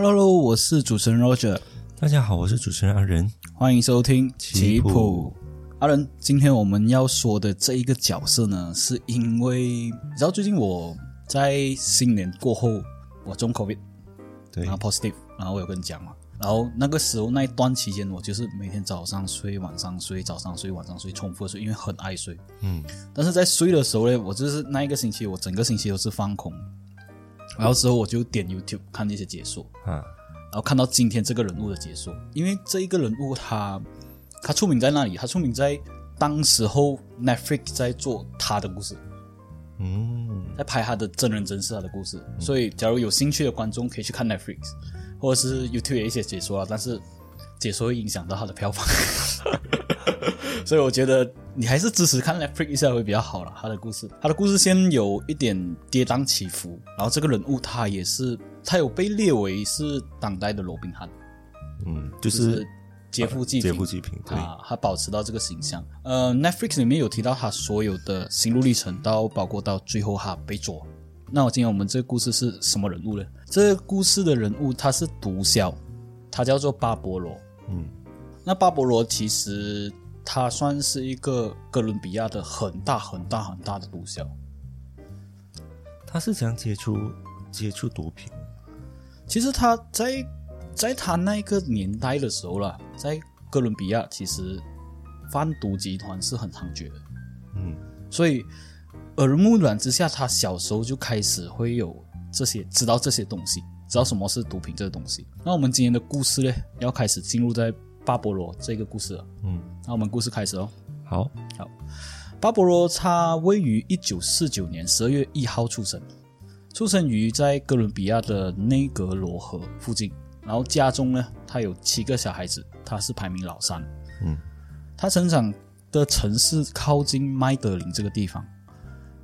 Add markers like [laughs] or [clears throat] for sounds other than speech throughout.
Hello，我是主持人 Roger，大家好，我是主持人阿仁，欢迎收听棋谱。阿仁，今天我们要说的这一个角色呢，是因为你知道最近我在新年过后我中 COVID，对。然后 positive，然后我有跟你讲嘛，然后那个时候那一段期间，我就是每天早上睡，晚上睡，早上睡，晚上睡，重复的睡，因为很爱睡。嗯，但是在睡的时候呢，我就是那一个星期，我整个星期都是放空，然后之后我就点 YouTube 看那些解说，嗯，然后看到今天这个人物的解说，因为这一个人物他他出名在那里，他出名在当时候 Netflix 在做他的故事，嗯，在拍他的真人真事他的故事，所以假如有兴趣的观众可以去看 Netflix，或者是 YouTube 有一些解说啊，但是解说会影响到他的票房，[laughs] 所以我觉得你还是支持看 Netflix 一下会比较好了。他的故事，他的故事先有一点跌宕起伏，然后这个人物他也是他有被列为是当代的罗宾汉，嗯，就就是是劫富济贫，劫富济贫，对，啊，他保持到这个形象。呃，Netflix 里面有提到他所有的心路历程，到包括到最后他被捉。那我今天我们这个故事是什么人物呢？这个故事的人物他是毒枭，他叫做巴勃罗。嗯，那巴勃罗其实他算是一个哥伦比亚的很大很大很大的毒枭。他是怎样接触接触毒品？其实他在在他那个年代的时候啦，在哥伦比亚其实贩毒集团是很猖獗的。嗯，所以耳濡目染之下，他小时候就开始会有这些知道这些东西，知道什么是毒品这个东西。那我们今天的故事呢，要开始进入在巴勃罗这个故事了。嗯，那我们故事开始哦。好，好巴勃罗他位于一九四九年十二月一号出生，出生于在哥伦比亚的内格罗河附近。然后家中呢，他有七个小孩子，他是排名老三。嗯，他成长的城市靠近麦德林这个地方。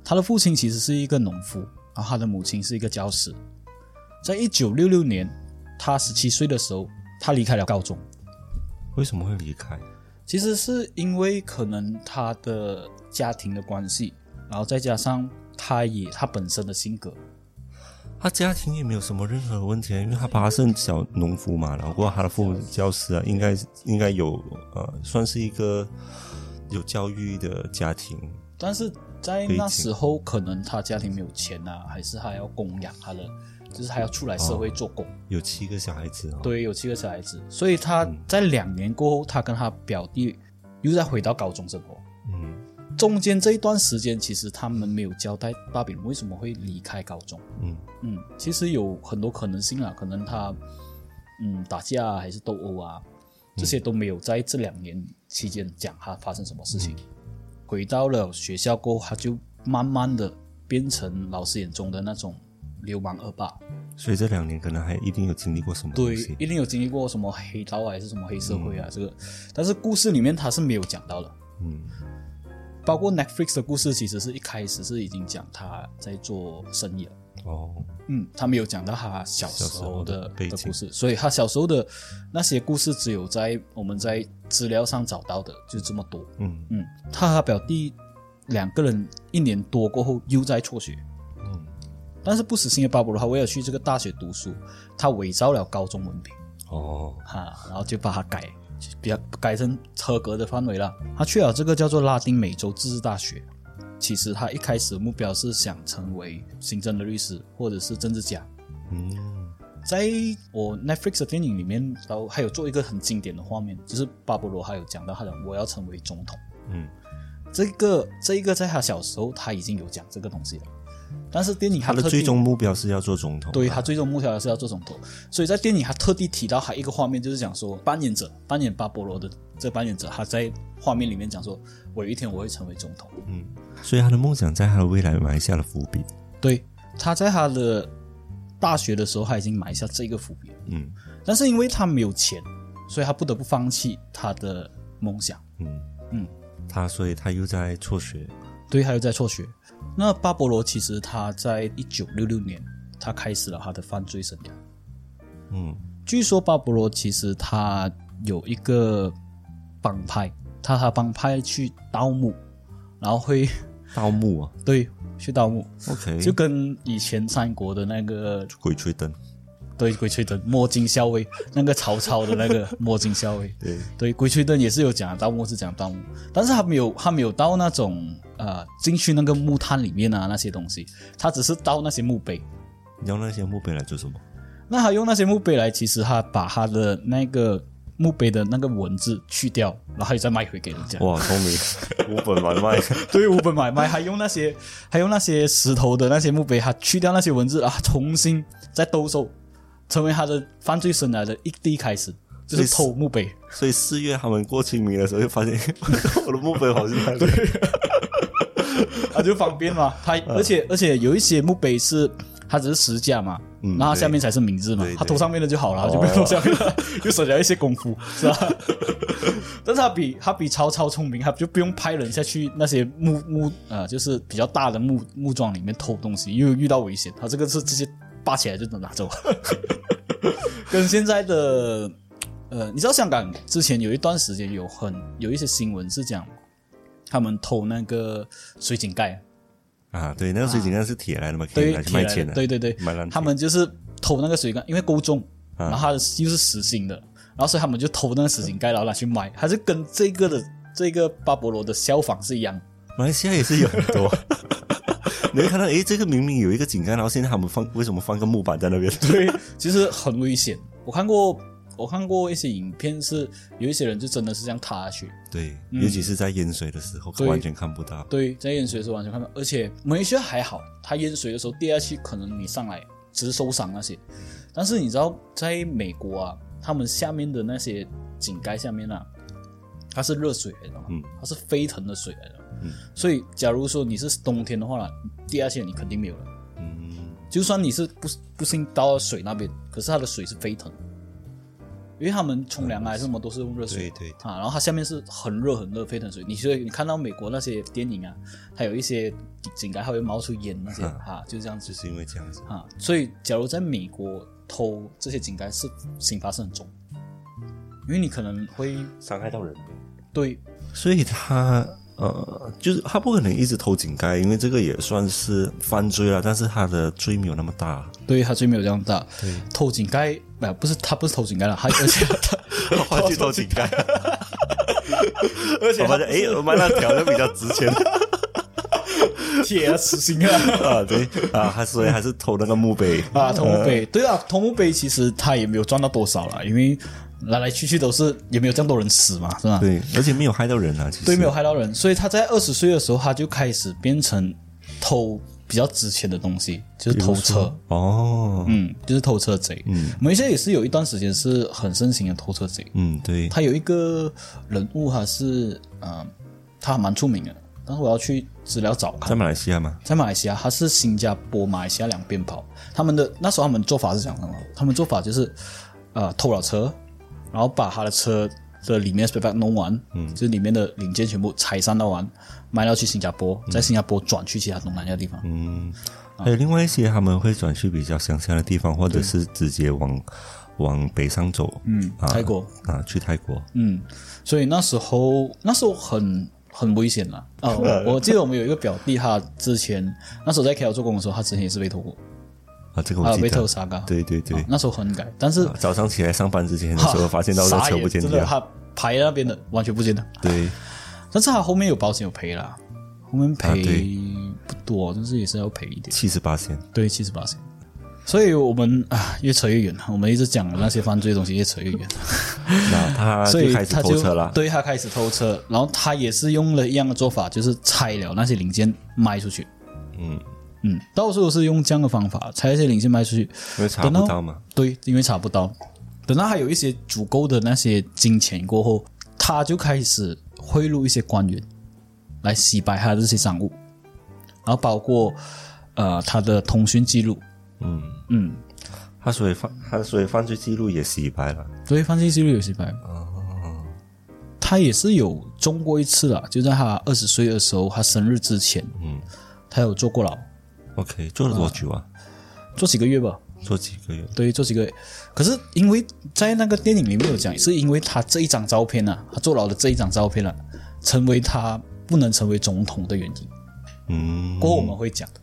他的父亲其实是一个农夫，然后他的母亲是一个教师。在一九六六年，他十七岁的时候，他离开了高中。为什么会离开？其实是因为可能他的家庭的关系，然后再加上他也他本身的性格，他家庭也没有什么任何问题啊，因为他爸是小农夫嘛，然后过后他的父母是教师啊，应该应该有呃，算是一个有教育的家庭。但是在那时候可能他家庭没有钱啊，还是他要供养他的，就是他要出来社会做工。有七个小孩子哦，对，有七个小孩子，所以他在两年过后，他跟他表弟又再回到高中生活。嗯中间这一段时间，其实他们没有交代大饼为什么会离开高中。嗯嗯，其实有很多可能性啊，可能他嗯打架啊，还是斗殴啊，这些都没有在这两年期间讲他发生什么事情。回到了学校过后，他就慢慢的变成老师眼中的那种流氓恶霸。所以这两年可能还一定有经历过什么东对，。一定有经历过什么黑道啊，还是什么黑社会啊，这个，但是故事里面他是没有讲到的。嗯包括 Netflix 的故事，其实是一开始是已经讲他在做生意了。哦，嗯，他没有讲到他小时候的背景的故事，所以他小时候的那些故事只有在我们在资料上找到的就这么多。嗯嗯，他和他表弟两个人一年多过后又在辍学，嗯但是不死心的巴布罗他为了去这个大学读书，他伪造了高中文凭。哦哈，然后就把它改，比较改成合格的范围了。他去了这个叫做拉丁美洲自治大学。其实他一开始的目标是想成为行政的律师或者是政治家。嗯在我 Netflix 的电影里面，然后还有做一个很经典的画面，就是巴勃罗还有讲到他的我要成为总统。嗯，这个这一个在他小时候他已经有讲这个东西了，但是电影他的最终目标是要做总统啊。对他最终目标是要做总统，所以在电影他特地提到还一个画面，就是讲说扮演者扮演巴勃罗的这扮演者，他在画面里面讲说，我有一天我会成为总统。嗯，所以他的梦想在他的未来埋下了伏笔。对，他在他的大学的时候他已经埋下这个伏笔，嗯但是因为他没有钱，所以他不得不放弃他的梦想。嗯嗯，他所以他又在辍学，对，他又在辍学。那巴勃罗其实他在一九六六年，他开始了他的犯罪生涯。嗯。据说巴勃罗其实他有一个帮派，他他帮派去盗墓，然后会 [laughs] 盗墓啊？[laughs] 对去盗墓，，OK，就跟以前三国的那个鬼吹灯，对鬼吹灯摸金校尉，那个曹操的那个 [laughs] 摸金校尉，对，对鬼吹灯也是有讲盗墓是讲盗墓，但是他没有他没有到那种呃进去那个木炭里面啊那些东西，他只是倒那些墓碑。你要那些墓碑来做什么？那他用那些墓碑来，其实他把他的那个墓碑的那个文字去掉，然后又再卖回给人家。哇，聪明，[laughs] 五本买卖，[laughs] 对，无本买卖，还用那些还用那些石头的那些墓碑，他去掉那些文字啊，重新再兜售，成为他的犯罪生涯的一第一开始，就是偷墓碑。所以四月他们过清明的时候，就发现 [laughs] 我的墓碑好像在那里。[laughs] 啊，就方便嘛。他而且而且有一些墓碑是它只是石架嘛，嗯然后下面才是名字嘛对对，他头上面的就好了，就不用头下面了，[laughs] 又省了一些功夫，是吧？[laughs] 但是他比他比曹操聪明，他就不用派人下去那些木木呃，就是比较大的木木桩里面偷东西，因为遇到危险，他这个是直接扒起来就能拿走，跟现在的。呃，你知道香港之前有一段时间有很有一些新闻是讲他们偷那个水井盖，啊，对，那个水井盖是铁来的嘛，可以对，拿去卖钱的，对对对他们就是偷那个水井盖，因为够重，啊然后它的又是实心的，然后所以他们就偷那个水井盖，然后拿去卖，还是跟这个的这个巴勃罗的消防是一样。马来西亚也是有很多。[laughs] 你会看到，诶，这个明明有一个井盖，然后现在他们放为什么放个木板在那边？对，其实很危险。我看过，我看过一些影片，是有一些人就真的是这样塌下去。对，尤其是在淹水的时候，完全看不到。对，在淹水的时候完全看不到，而且马来西亚还好，它淹水的时候跌下去，可能你上来只是受伤那些。但是你知道，在美国啊，他们下面的那些井盖下面啊，它是热水来的嘛，嗯它是沸腾的水来的。嗯所以，假如说你是冬天的话，跌下去你肯定没有了。嗯，就算你是不不幸到水那边，可是它的水是沸腾的，因为他们冲凉啊什么都是用热水对对啊，然后它下面是很热很热沸腾水。你所以你看到美国那些电影啊，它有一些井盖还会冒出烟那些哈啊，就这样子就是因为这样子。啊。所以假如在美国偷这些井盖是刑罚是很重，因为你可能会伤害到人。对所以他呃，就是他不可能一直偷井盖，因为这个也算是犯罪了，但是他的罪没有那么大。对，他罪没有这样大。对，偷井盖啊，不是他不是偷井盖了，他而且 [laughs] 他换去偷井盖，而且我发现诶，我买那条就比较值钱。铁啊，死心啊。啊，对啊，还所以还是偷那个墓碑。啊，偷墓碑，对啊，偷墓碑其实他也没有赚到多少了，因为来来去去都是也没有这样多人死嘛，是吧？对，而且没有害到人啊，其实。对，没有害到人，所以他在二十岁的时候，他就开始变成偷比较值钱的东西，就是偷车，哦，嗯，就是偷车贼。嗯，马来西亚也是有一段时间是很盛行的偷车贼。嗯，对，他有一个人物，他是呃，他还蛮出名的，但是我要去资料找看在。马来西亚吗，在马来西亚，他是新加坡、马来西亚两边跑。他们的那时候他们做法是讲什么，他们做法就是，呃，偷了车，然后把他的车的里面 spare part 弄完，嗯，就是里面的零件全部拆散到完，卖到去新加坡，在新加坡转去其他东南亚地方。嗯，还有另外一些他们会转去比较乡下的地方，或者是直接往往北上走，嗯，啊泰国，啊，去泰国，嗯，所以那时候那时候很很危险了。哦，我 [laughs] 我记得我们有一个表弟，他之前那时候在 KL 做工的时候，他之前也是被偷过，啊，这个我记得，偷沙嘎。对对对，那时候很改，但是早上起来上班之前的时候，[laughs] 发现到这傻车眼真的，不见掉，他排那边的完全不见了。对，但是他后面有保险有赔啦，后面赔不多，但是也是要赔一点，七十八线，对，七十八千。所以我们啊，越扯越远了，我们一直讲那些犯罪的东西，越扯越远。[laughs] 那他所以他就对他开始偷车，然后他也是用了一样的做法，就是拆了那些零件卖出去。嗯，嗯，到处都是用这样的方法拆一些零件卖出去。因为查不到嘛，对，因为查不到。等到他有一些足够的那些金钱过后，他就开始贿赂一些官员，来洗白他的这些赃物，然后包括呃他的通讯记录，嗯，嗯，他所以犯他所以犯罪记录也洗白了。对，犯罪记录也洗白。哦，他也是有中过一次了，就在他二十岁的时候，他生日之前，嗯他有坐过牢，，OK，坐了多久啊？坐几个月吧。坐几个月？对，坐几个月。可是因为在那个电影里面有讲，是因为他这一张照片啊，他坐牢的这一张照片啊，成为他不能成为总统的原因。嗯，过后我们会讲的。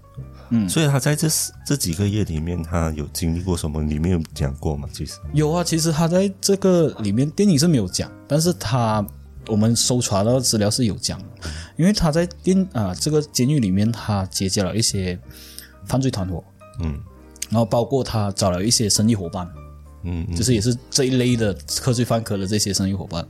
所以他在这这几个月里面，他有经历过什么？里面有讲过吗？其实，有啊，其实他在这个里面电影是没有讲，但是他我们搜查到的资料是有讲，因为他在电啊、这个监狱里面，他结交了一些犯罪团伙，嗯然后包括他找了一些生意伙伴，嗯嗯就是也是这一类的科罪犯科的这些生意伙伴，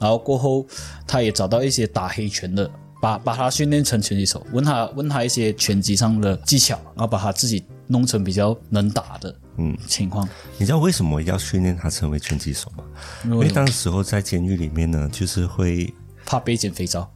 然后过后他也找到一些打黑拳的，把把他训练成拳击手，问他问他一些拳击上的技巧，然后把他自己弄成比较能打的嗯，情况。你知道为什么要训练他成为拳击手吗？因为当时候在监狱里面呢，就是会怕被捡肥皂，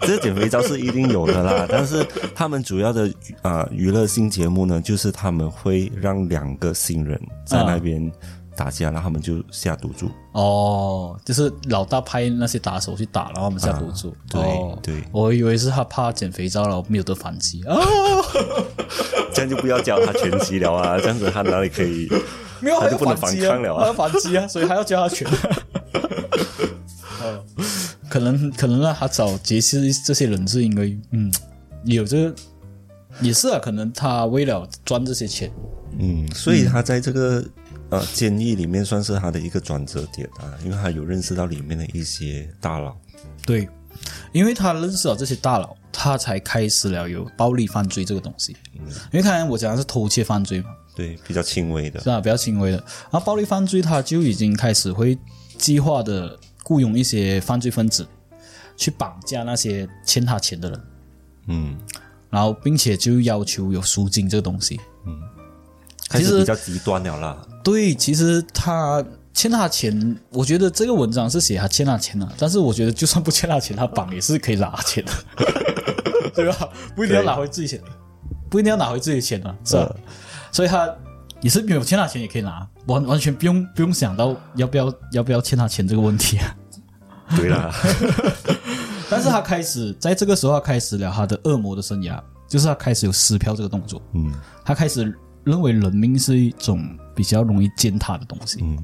这个减肥招是一定有的啦，但是他们主要的啊、娱乐性节目呢，就是他们会让两个新人在那边打架，然后他们就下赌注。哦，就是老大派那些打手去打，然后我们下赌注。对哦对我以为是他怕减肥皂，然后没有得反击啊，[laughs] 这样就不要教他拳击了啊，这样子他哪里可以？他就不能反抗了啊反击啊，所以还要教他拳。[laughs] 哦，可能可能让他找杰西这些人是因为嗯，有这个也是啊，可能他为了赚这些钱，嗯，所以他在这个呃监狱里面算是他的一个转折点啊，因为他有认识到里面的一些大佬。对，因为他认识了这些大佬，他才开始了有暴力犯罪这个东西。嗯因为刚才我讲的是偷窃犯罪嘛，对，比较轻微的是，啊？比较轻微的。然后暴力犯罪，他就已经开始会计划的雇佣一些犯罪分子去绑架那些欠他钱的人，嗯，然后并且就要求有赎金这个东西。开其实始比较极端了啦。对，其实他欠他钱，我觉得这个文章是写他欠他钱了、但是我觉得就算不欠他钱，他绑也是可以拿钱的，[laughs] 对吧？不一定要拿回自己钱，不一定要拿回自己的钱啊，是吧？所以他也是没有欠他钱也可以拿，完完全不用不用想到要不要要不要欠他钱这个问题啊。对啦，[laughs] 但是他开始在这个时候，他开始了他的恶魔的生涯，就是他开始有撕票这个动作，嗯他开始认为人命是一种比较容易践踏的东西。嗯，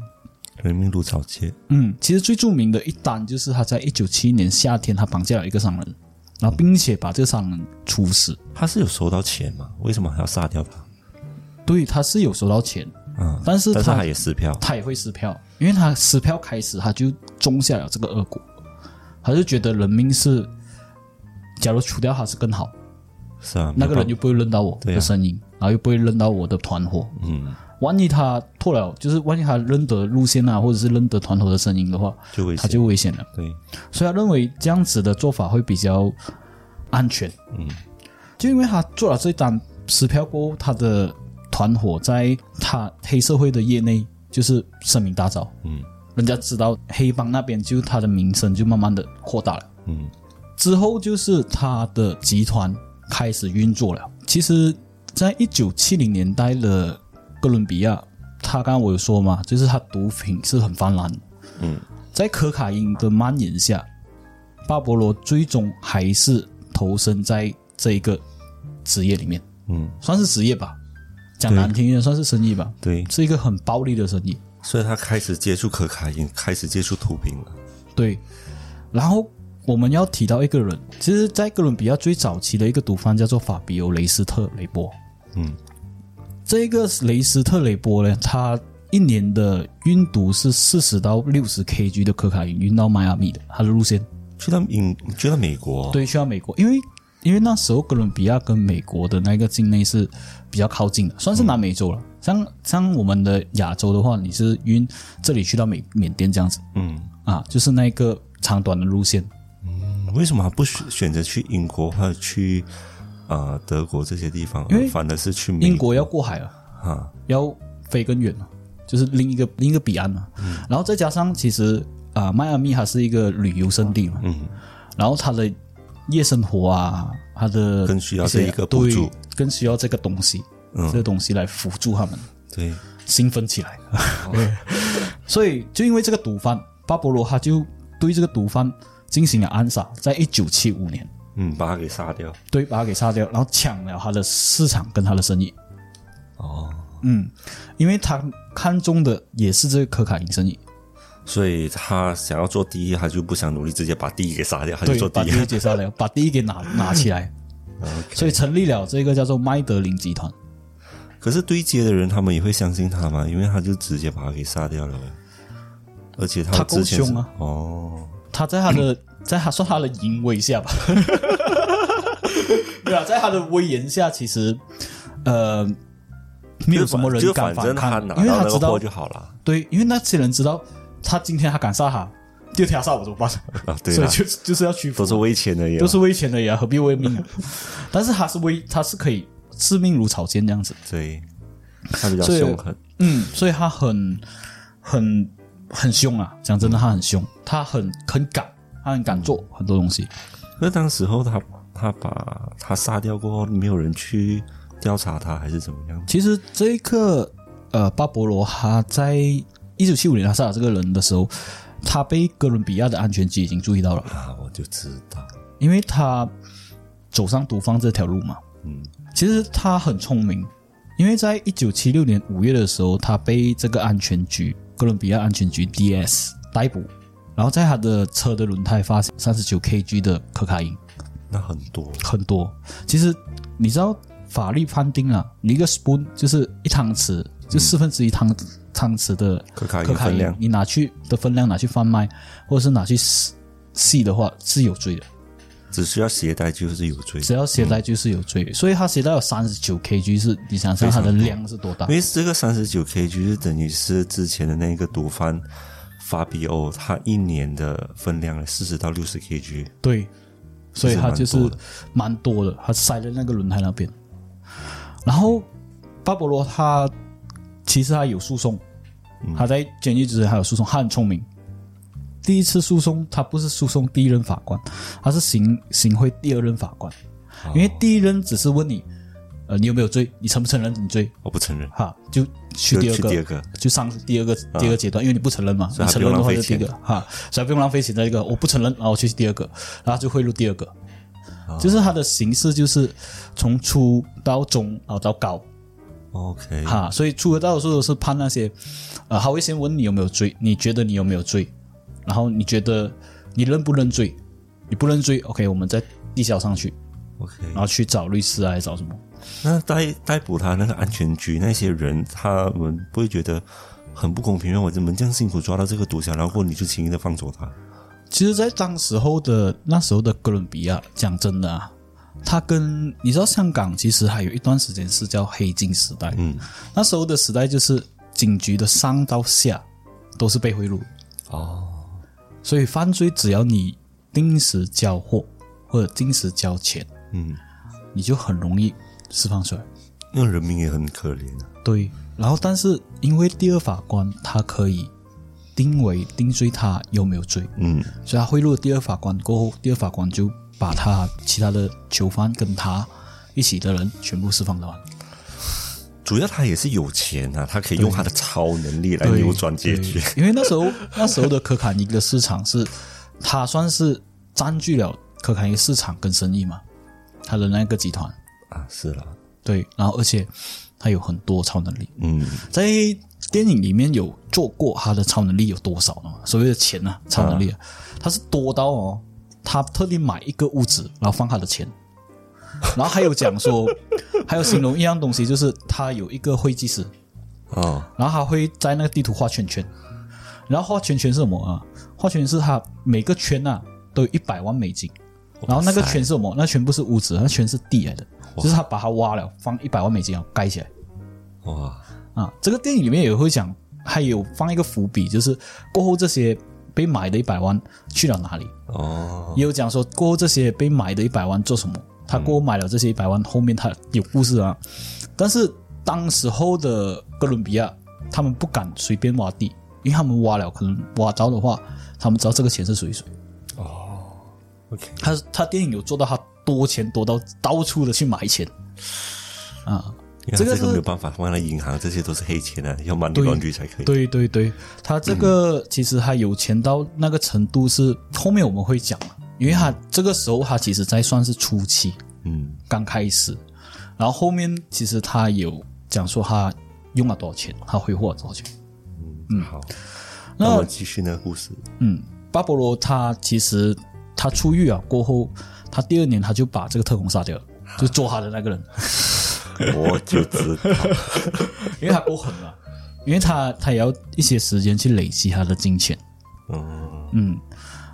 人命如草芥。嗯，其实最著名的一单就是他在一九七一年夏天，他绑架了一个商人，然后并且把这个商人处死。他是有收到钱吗？为什么还要杀掉他？对，他是有收到钱，嗯，但是他但是他也撕票。他也会撕票，因为他撕票开始他就种下了这个恶果，他就觉得人命是，假如除掉他是更好，是啊，那个人就不会认到我的声音，然后又不会认到我的团伙。嗯，万一他错了，就是万一他认得路线啊，或者是认得团伙的声音的话，就危险他。就危险了。对，所以他认为这样子的做法会比较安全。嗯，就因为他做了这单撕票过后，他的团伙在他黑社会的业内就是声名大噪。嗯人家知道黑帮那边就他的名声就慢慢的扩大了。嗯之后就是他的集团开始运作了。其实，在一九七零年代的哥伦比亚，他刚刚我有说嘛，就是他毒品是很泛滥。嗯，在可卡因的蔓延下，巴勃罗最终还是投身在这一个职业里面，嗯，算是职业吧。讲难听一点，算是生意吧，对，是一个很暴利的生意。所以他开始接触可卡因，开始接触毒品了。对，然后我们要提到一个人，其实，在哥伦比亚最早期的一个毒贩叫做法比欧·雷斯特雷波。嗯，这个雷斯特雷波呢，他一年的运毒是四十到六十 kg 的可卡因运到迈阿密的，他的路线去到英，去到美国。，对，去到美国，因为因为那时候哥伦比亚跟美国的那个境内是比较靠近的，算是南美洲了。像像我们的亚洲的话，你是晕这里去到缅缅甸这样子嗯，啊，就是那个长短的路线。嗯为什么他不选选择去英国或者去呃德国这些地方，因为反而是去美英国要过海了，啊？要飞更远了，就是另一个另一个彼岸嘛。然后再加上其实啊、迈阿密它是一个旅游胜地嘛，嗯，然后它的夜生活啊，他的更需要这一个补助，更需要这个东西。这个东西来辅助他们对，兴奋起来。[laughs] 所以就因为这个毒贩巴勃罗，他就对这个毒贩进行了暗杀，在一九七五年，嗯，把他给杀掉。对，把他给杀掉，然后抢了他的市场跟他的生意。哦，嗯，因为他看中的也是这个可卡因生意，所以他想要做第一，他就不想努力，直接把第一给杀掉，他就做，第一。把第。一给杀掉，[laughs] 把第一给拿拿起来。[laughs] 所以成立了这个叫做麦德林集团。可是对接的人，他们也会相信他吗？因为他就直接把他给杀掉了，而且他之前是凶啊。哦，他在他的 [coughs] 在他算他的淫威下吧，[laughs] 对啊，在他的威严下，其实呃没有什么人敢反抗，拿因为他知道就好了。对，因为那些人知道他今天他敢杀他，第二天他杀我怎么办？啊，对啊，[laughs] 所以就就是要屈服，都是为钱而已啊，都是为钱的呀，何必为命啊？但是他是为 [laughs] 他是可以致命如草芥这样子，对，他比较凶狠，嗯，所以他很很很凶啊！讲真的，他很凶，他很很敢，他很敢做很多东西。那当时候他他把他杀掉过后，没有人去调查他，还是怎么样？其实这一个呃，巴勃罗他在一九七五年他杀了这个人的时候，他被哥伦比亚的安全局已经注意到了，啊，我就知道，因为他走上毒贩这条路嘛。嗯，其实他很聪明，因为在一九七六年五月的时候，他被这个安全局哥伦比亚安全局 DS 逮捕，然后在他的车的轮胎发现三十九 kg 的可卡因，那很多，很多。其实你知道法律判定啊，你一个 spoon 就是一汤匙，就四分之一汤汤匙的可卡可卡因因分量，你拿去的分量拿去贩卖，或者是拿去吸吸的话是有罪的。只需要携带就是有罪。只要携带就是有罪，所以他携带有三十九 kg，是你想想它的量是多大因？为这个三十九 kg 是等于是之前的那个毒贩法比欧，他一年的分量四十到六十 kg，对，所以他就是蛮多的蛮多的，他塞在那个轮胎那边。然后巴勃罗他其实他有诉讼，他在监狱之前还有诉讼，他很聪明。第一次诉讼他不是诉讼第一任法官，他是行行贿第二任法官，因为第一任只是问你，呃，你有没有罪，你承不承认你罪，我不承认，哈，就去第二个，去第二个，就上第二个第二个阶段，因为你不承认嘛，你承认的话就第一个哈，所以不用浪费钱在一个，我不承认，然后我去第二个，然后就贿赂第二个，就是它的形式就是从初到中，然后到高 OK，哈，所以初和到的时候都是判那些，呃，他会先问你有没有罪，你觉得你有没有罪，然后你觉得你认不认罪，你不认罪，OK，我们再递交上去，OK，然后去找律师啊，还是找什么？那逮逮捕他那个安全局那些人，他们不会觉得很不公平吗？我怎么这样辛苦抓到这个毒枭，然后你就轻易的放走他？其实，在当时候的那时候的哥伦比亚，讲真的啊，它跟你知道香港其实还有一段时间是叫黑金时代。嗯，那时候的时代就是警局的上到下都是被贿赂，哦，所以犯罪只要你定时交货或者定时交钱，嗯，你就很容易释放出来。那人民也很可怜啊。对，然后但是因为第二法官他可以定为定罪他有没有罪，嗯，所以他贿赂了第二法官过后，第二法官就把他其他的囚犯跟他一起的人全部释放到完。主要他也是有钱啊，他可以用他的超能力来扭转结局。因为那时候那时候的可卡尼的市场是，他算是占据了可卡尼市场跟生意嘛，他的那个集团啊，是了，对，然后而且他有很多超能力，嗯，在电影里面有做过他的超能力有多少呢？所谓的钱啊，超能力啊，他是多到哦，他特地买一个屋子，然后放他的钱，然后还有讲说，[laughs] 还有形容一样东西，就是他有一个会计师，哦，然后他会在那个地图画圈圈，然后画圈圈是什么啊？画圈圈是他每个圈啊都有一百万美金，然后那个圈是什么？那圈不是屋子，那圈是地来的，就是他把它挖了，放一百万美金，啊盖起来。哇，啊，这个电影里面也会讲，还有放一个伏笔，就是过后这些被买的一百万去了哪里，哦，也有讲说过后这些被买的一百万做什么。他过后买了这些一百万，后面他有故事啊。但是当时候的哥伦比亚，他们不敢随便挖地，因为他们挖了，可能挖着的话，他们知道这个钱是属于谁。哦 OK，他他电影有做到他多钱多到到处的去买钱啊，这个是这个没有办法放在银行，这些都是黑钱啊，要 money laundry 才可以。对对对，他这个其实他有钱到那个程度是后面我们会讲，因为他这个时候他其实在算是初期，嗯，刚开始，然后后面其实他有讲说他用了多少钱，他挥霍了多少钱。嗯，好。那那我们继续那个故事。嗯，巴勃罗他其实他出狱啊过后，他第二年他就把这个特工杀掉了，就做他的那个人，我就知道，[laughs] 因为他不狠了，因为他他也要一些时间去累积他的金钱，嗯，嗯，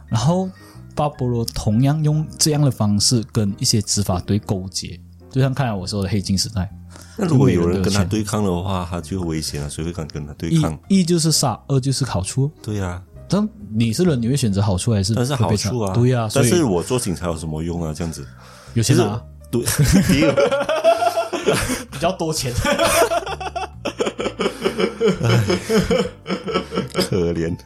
然后巴勃罗同样用这样的方式跟一些执法队勾结，就像看来我说的黑金时代，那如果有人跟他对抗的话，他就危险了，谁会敢跟他对抗？一就是杀，二就是好处。对呀、但你是人，你会选择好处还是但是好处啊，对呀、所以但是我做警察有什么用啊？这样子，有钱拿对，[laughs] 比较多钱。[laughs] 可怜。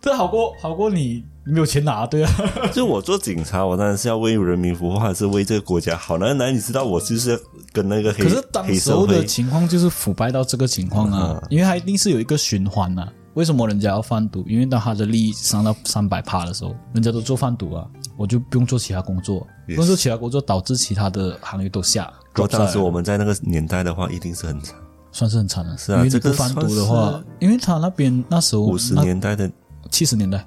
这好过好过你没有钱拿，对啊，就我做警察，我当然是要为人民服务，或者是为这个国家好。难难，你知道我就是要跟那个黑可是当时候的，情况就是腐败到这个情况啊，嗯因为它一定是有一个循环啊。为什么人家要贩毒？因为当他的利益上到三百趴的时候，人家都做贩毒啊，我就不用做其他工作，不用做其他工作，导致其他的行业都下。如果当时我们在那个年代的话，一定是很惨。算是很惨了，是啊因为你这个不贩毒的话，因为他那边那时候五十年代的七十年代。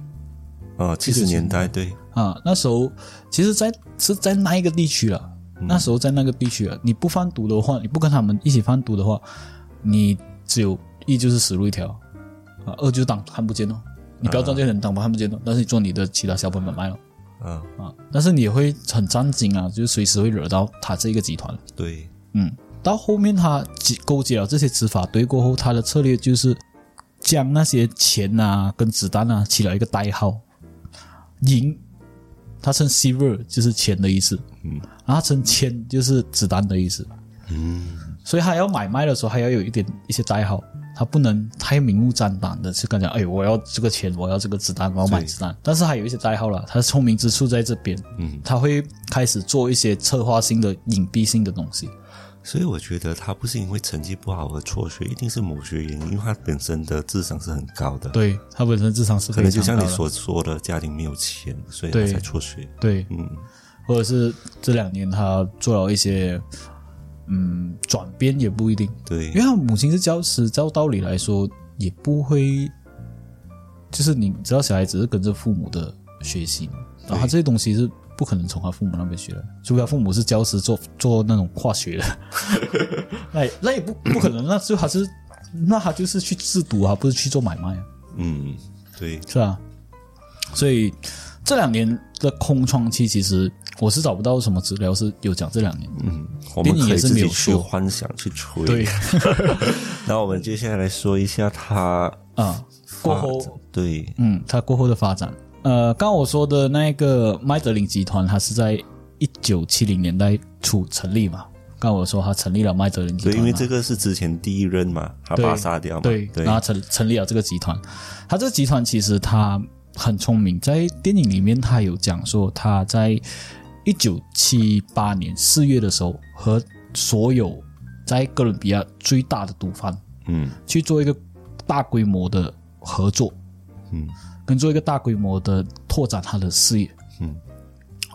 啊，七十年代对，啊，那时候其实在，是在那一个地区了。那时候在那个地区了，你不贩毒的话，你不跟他们一起贩毒的话，你只有一就是死路一条。啊，二就是当看不见哦。你不要赚这些人当看不见哦，但是你做你的其他小本本卖了啊，啊，但是你也会很震惊啊，就是随时会惹到他这个集团。对，嗯，到后面他勾结了这些执法队过后，他的策略就是将那些钱啊跟子弹啊起了一个代号，银，他称 silver 就是钱的意思，嗯，然后他称铅就是子弹的意思，嗯，所以他要买卖的时候还要有一点一些代号，他不能太明目张胆的去跟他讲，哎，我要这个钱，我要这个子弹，我要买子弹，但是还有一些代号了，他的聪明之处在这边，嗯，他会开始做一些策划性的隐蔽性的东西。所以我觉得他不是因为成绩不好而辍学，一定是某些原因，因为他本身的智商是很高的，，对他本身智商是可能就像你所说的，家庭没有钱，所以他才辍学。对，嗯，或者是这两年他做了一些嗯转变也不一定，对。因为，他母亲是教师，照道理来说也不会，就是你知道小孩子是跟着父母的学习嘛，然后他这些东西是不可能从他父母那边学的，除非他父母是教师做做那种化学的，那 [laughs] 也那也不不可能，那就还是那他就是去制毒啊，不是去做买卖啊。嗯，对，是啊，所以这两年的空窗期，其实我是找不到什么资料是有讲这两年。嗯，我们也是自己去没有说。幻想去吹。对，[laughs] 那我们接下来来说一下他啊，过发后，对，嗯，他过后的发展，呃，刚刚我说的那个麦德林集团，它是在一九七零年代初成立嘛。刚刚我说他成立了麦德林集对，团对，因为这个是之前第一任嘛，他把他杀掉嘛，对，对。然后成成立了这个集团。他这个集团其实他很聪明，在电影里面他有讲说，他在一九七八年四月的时候，和所有在哥伦比亚最大的毒贩嗯去做一个大规模的合作，嗯跟做一个大规模的拓展他的事业。嗯，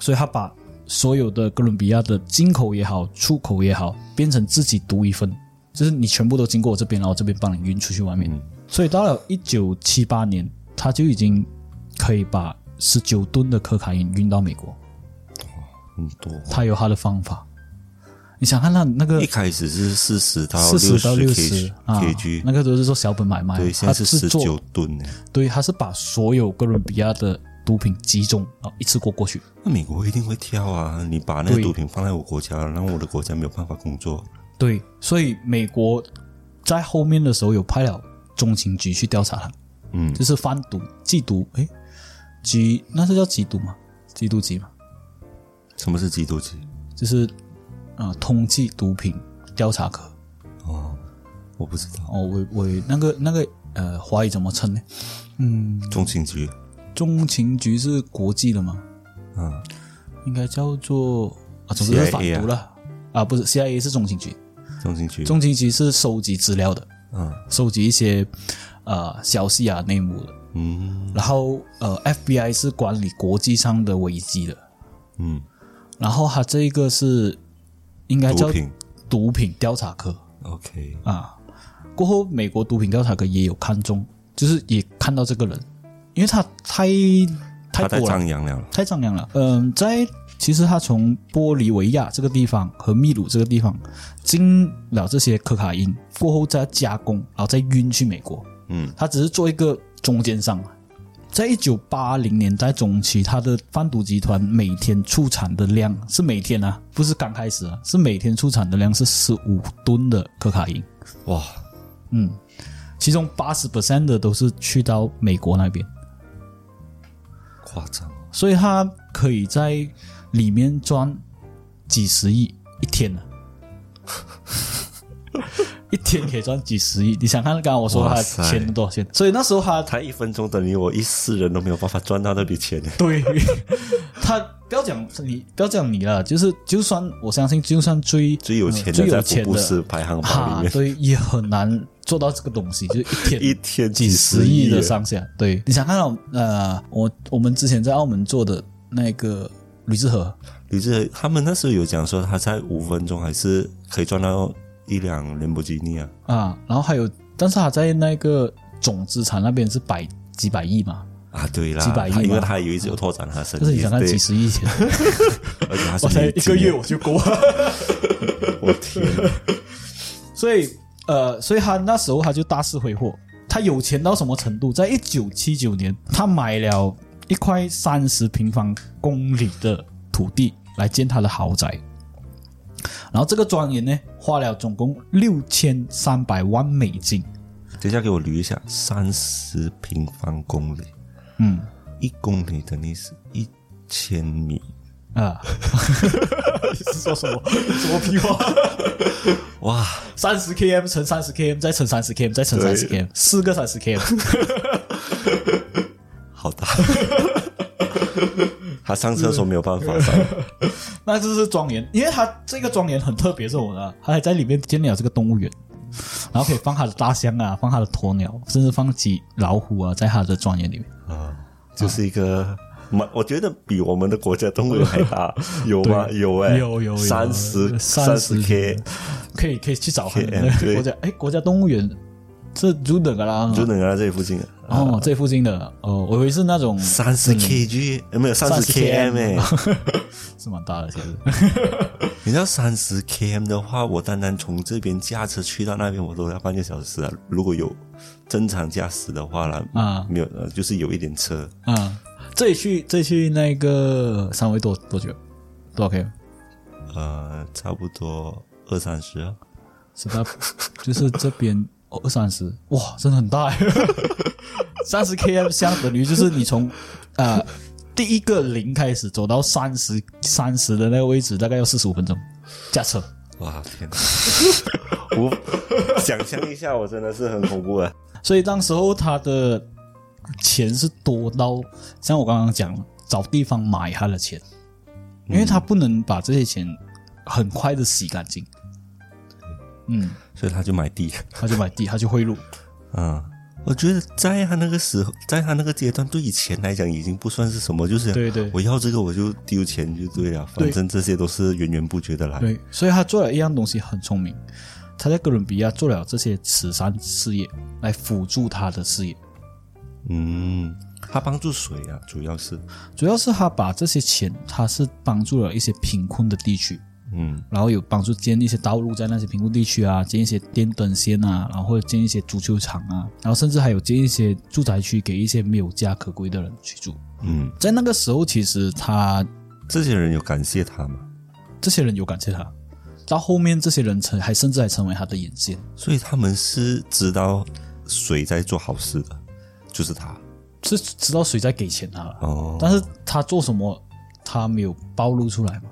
所以他把所有的哥伦比亚的进口也好、出口也好，变成自己独一份，就是你全部都经过我这边，然后这边帮你运出去外面。嗯所以到了一九七八年，他就已经可以把十九吨的可卡因运到美国。很多。他有他的方法。你想看他那个一开始是四十到四十到六六十啊 kg，那个都是做小本买卖，对，现他在是十做九吨呢。对，他是把所有哥伦比亚的毒品集中，啊一次过过去。那美国一定会跳啊！你把那个毒品放在我国家，让我的国家没有办法工作。对，所以美国在后面的时候有派了中情局去调查他，嗯就是贩毒、缉毒，诶，缉那是叫缉毒吗？缉毒局嘛，什么是缉毒局？就是呃通缉毒品调查科。哦，我不知道。哦，我我那个那个呃华语怎么称呢？嗯，中情局，中情局是国际的吗？嗯，应该叫做啊，总之是反毒了啊不是 CIA 是中情局，中情局，中情局是收集资料的，嗯收集一些呃消息啊内幕的。嗯然后呃，FBI 是管理国际上的危机的。嗯，然后他这一个是应该叫毒品毒品调查科，OK，啊。过后，美国毒品调查科也有看中，就是也看到这个人，因为他太太他在多了，张扬了，太张扬了。嗯，在其实他从玻利维亚这个地方和秘鲁这个地方进了这些可卡因过后再加工，然后再运去美国。嗯他只是做一个中间商。在一九八零年代中期，他的贩毒集团每天出产的量是每天啊，不是刚开始啊，是每天出产的量是十五吨的可卡因。哇，嗯，其中八十 percent 的都是去到美国那边，夸张，所以他可以在里面赚几十亿一天呢、[laughs] 一天可以赚几十亿，你想看刚刚我说他钱多少钱？所以那时候他他一分钟等于我一世人都没有办法赚到那笔钱，[laughs] 对，他不要讲你，不要讲你了，就是就算我相信，就算最最有钱嗯最的在福布有钱的斯排行榜里，面，哈对，也很难做到这个东西，就是一天 [laughs] 一天几十亿。的上下。对，你想看到呃，我我们之前在澳门做的那个吕志和，吕志和他们那时候有讲说他在五分钟还是可以赚到一辆兰博基尼啊，啊，然后还有，但是他在那个总资产那边是百几百亿嘛，啊对啦，几百亿因为他有一直有拓展他的生意，但是你想看对几十亿钱，[laughs] 而且他是我才一个月我就够了。我天。啊，所以呃，所以他那时候他就大肆挥霍，他有钱到什么程度？在一九七九年，他买了一块三十平方公里的土地来建他的豪宅，然后这个庄园呢，花了总共六千三百万美金。等一下给我捋一下，三十平方公里，嗯一公里等于是一千米，啊，[laughs] 你是说什么什么屁话？[laughs] 哇，三十 km 乘三十 km 再乘三十 km 再乘三十 km，四个三十 km。[laughs] 好大。他上厕所没有办法上，[laughs] 那这是庄园，因为他这个庄园很特别，是我的，他还在里面建了这个动物园，然后可以放他的大象啊，放他的鸵鸟，甚至放几老虎啊，在他的庄园里面。啊，就是一个。蛮，我觉得比我们的国家动物园还大，有吗？有哎、有有有。三十三十 K，可以可以去找他们。国家哎，国家动物园是住的噶啦，就能在这里附近的，哦，这附近的哦，我以为是那种三十 kg，呃没有三十30 km 哎、[laughs] 是蛮大的，其实 [laughs] 你知道三十 km 的话，我单单从这边驾车去到那边，我都要半个小时啊。如果有正常驾驶的话啦，啊没有，呃，就是有一点车，啊，这里去这里去那个三维多多久？多少 K？呃，差不多二三十啊。是吧？[laughs] 就是这边哦，二三十，哇，真的很大耶！[laughs] 三十 km 相等于就是你从啊、呃第一个零开始走到三十三十的那个位置，大概要四十五分钟驾车。哇天哪！我想象一下，我真的是很恐怖啊。所以当时候他的钱是多到像我刚刚讲，找地方买他的钱，因为他不能把这些钱很快的洗干净。嗯，所以他就买地，他就买地，他就贿赂。[laughs] 嗯。我觉得在他那个时候，在他那个阶段，对以前来讲已经不算是什么，就是对对我要这个我就丢钱就对了，反正这些都是源源不绝的来。对，所以他做了一样东西很聪明，他在哥伦比亚做了这些慈善事业来辅助他的事业，嗯，他帮助谁啊？主要是，主要是他把这些钱，他是帮助了一些贫困的地区，嗯然后有帮助建一些道路在那些贫困地区啊，建一些电灯线啊，然后或者建一些足球场啊，然后甚至还有建一些住宅区给一些没有家可归的人居住。嗯，在那个时候，其实他这些人有感谢他吗？这些人有感谢他，到后面这些人成还甚至还成为他的眼线。所以他们是知道谁在做好事的，就是他。是知道谁在给钱他了，哦，但是他做什么，他没有暴露出来嘛？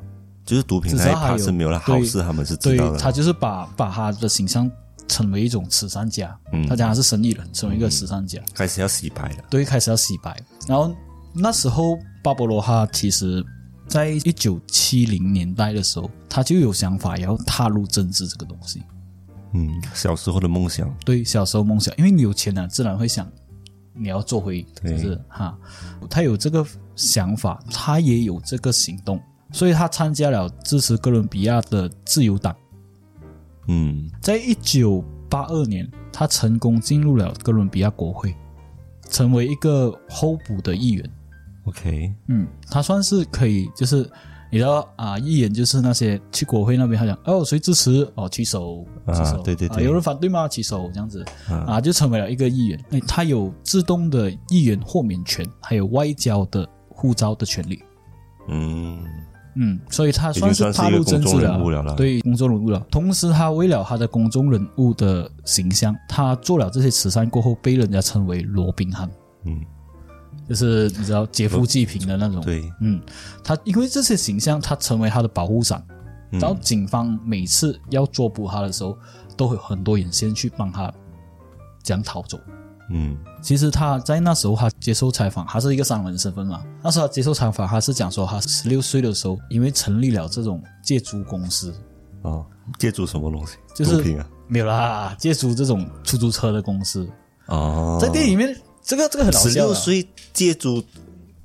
就是毒品那一趴是没有了，好事他们是知对道的。他就是把把他的形象成为一种慈善家，嗯。他讲他是生意人，成为一个慈善家，开始要洗白了。对，开始要洗白。然后那时候巴勃罗哈其实在一九七零年代的时候，他就有想法要踏入政治这个东西，嗯，小时候的梦想，对，小时候梦想，因为你有钱了、自然会想你要做回，对。就是哈，他有这个想法，他也有这个行动，所以他参加了支持哥伦比亚的自由党。嗯在一九八二年，他成功进入了哥伦比亚国会，成为一个候补的议员。，OK，嗯，他算是可以，就是你知道啊，议员就是那些去国会那边，他讲哦，谁支持哦，举手，举啊手，对对对有人反对吗？举手，这样子啊啊，就成为了一个议员。哎，他有自动的议员豁免权，还有外交的护照的权利。嗯嗯，所以他算是踏入政治人物了对公众人物了。同时，他为了他的公众人物的形象，他做了这些慈善过后，被人家称为罗宾汉，嗯，就是你知道劫富济贫的那种。对，嗯，他因为这些形象，他成为他的保护伞。嗯然后警方每次要捉捕他的时候，都会有很多人先去帮他这样逃走。嗯其实他在那时候，他接受采访，他是一个商人身份嘛。那时候他接受采访，他是讲说，他十六岁的时候，因为成立了这种借租公司，哦，借租什么东西？就是啊？没有啦，借租这种出租车的公司。哦，在电影里面，这个这个很搞笑十，六岁借租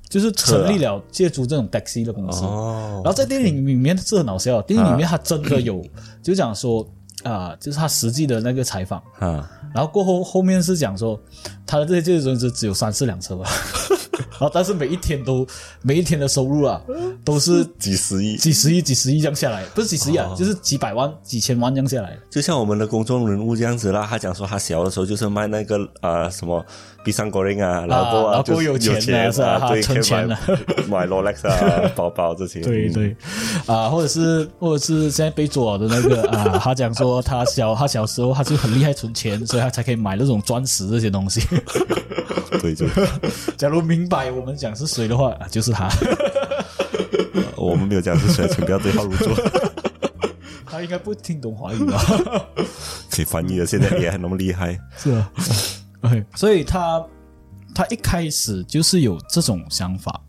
就是成立了借租这种 taxi 的公司。哦然后在电影里面是很搞笑，电影里面他真的有，[coughs] 就讲说啊、就是他实际的那个采访，啊，然后过后后面是讲说他的这些借租公司只有三四辆车吧，[laughs] 然后但是每一天都每一天的收入啊都是几十亿，几十亿几十亿这样下来，不是几十亿啊，就是几百万几千万这样下来。就像我们的公众人物这样子啦。他讲说他小的时候就是卖那个啊、什么比上国人啊，然后然后就是有钱钱啊是吧？他对，存钱了，买 Rolex 啊，[laughs] 包包这些，嗯，对对，啊，或者是或者是现在被捉的那个啊，他讲说他小他小时候他就很厉害存钱，所以他才可以买那种钻石这些东西。对 [laughs] 对，[laughs] 假如明白我们讲是谁的话，啊就是他，[laughs] 我们没有讲是谁，请不要对号入座，他应该不听懂华语吧？可以翻译的，现在也还那么厉害，是啊。所以他他一开始就是有这种想法，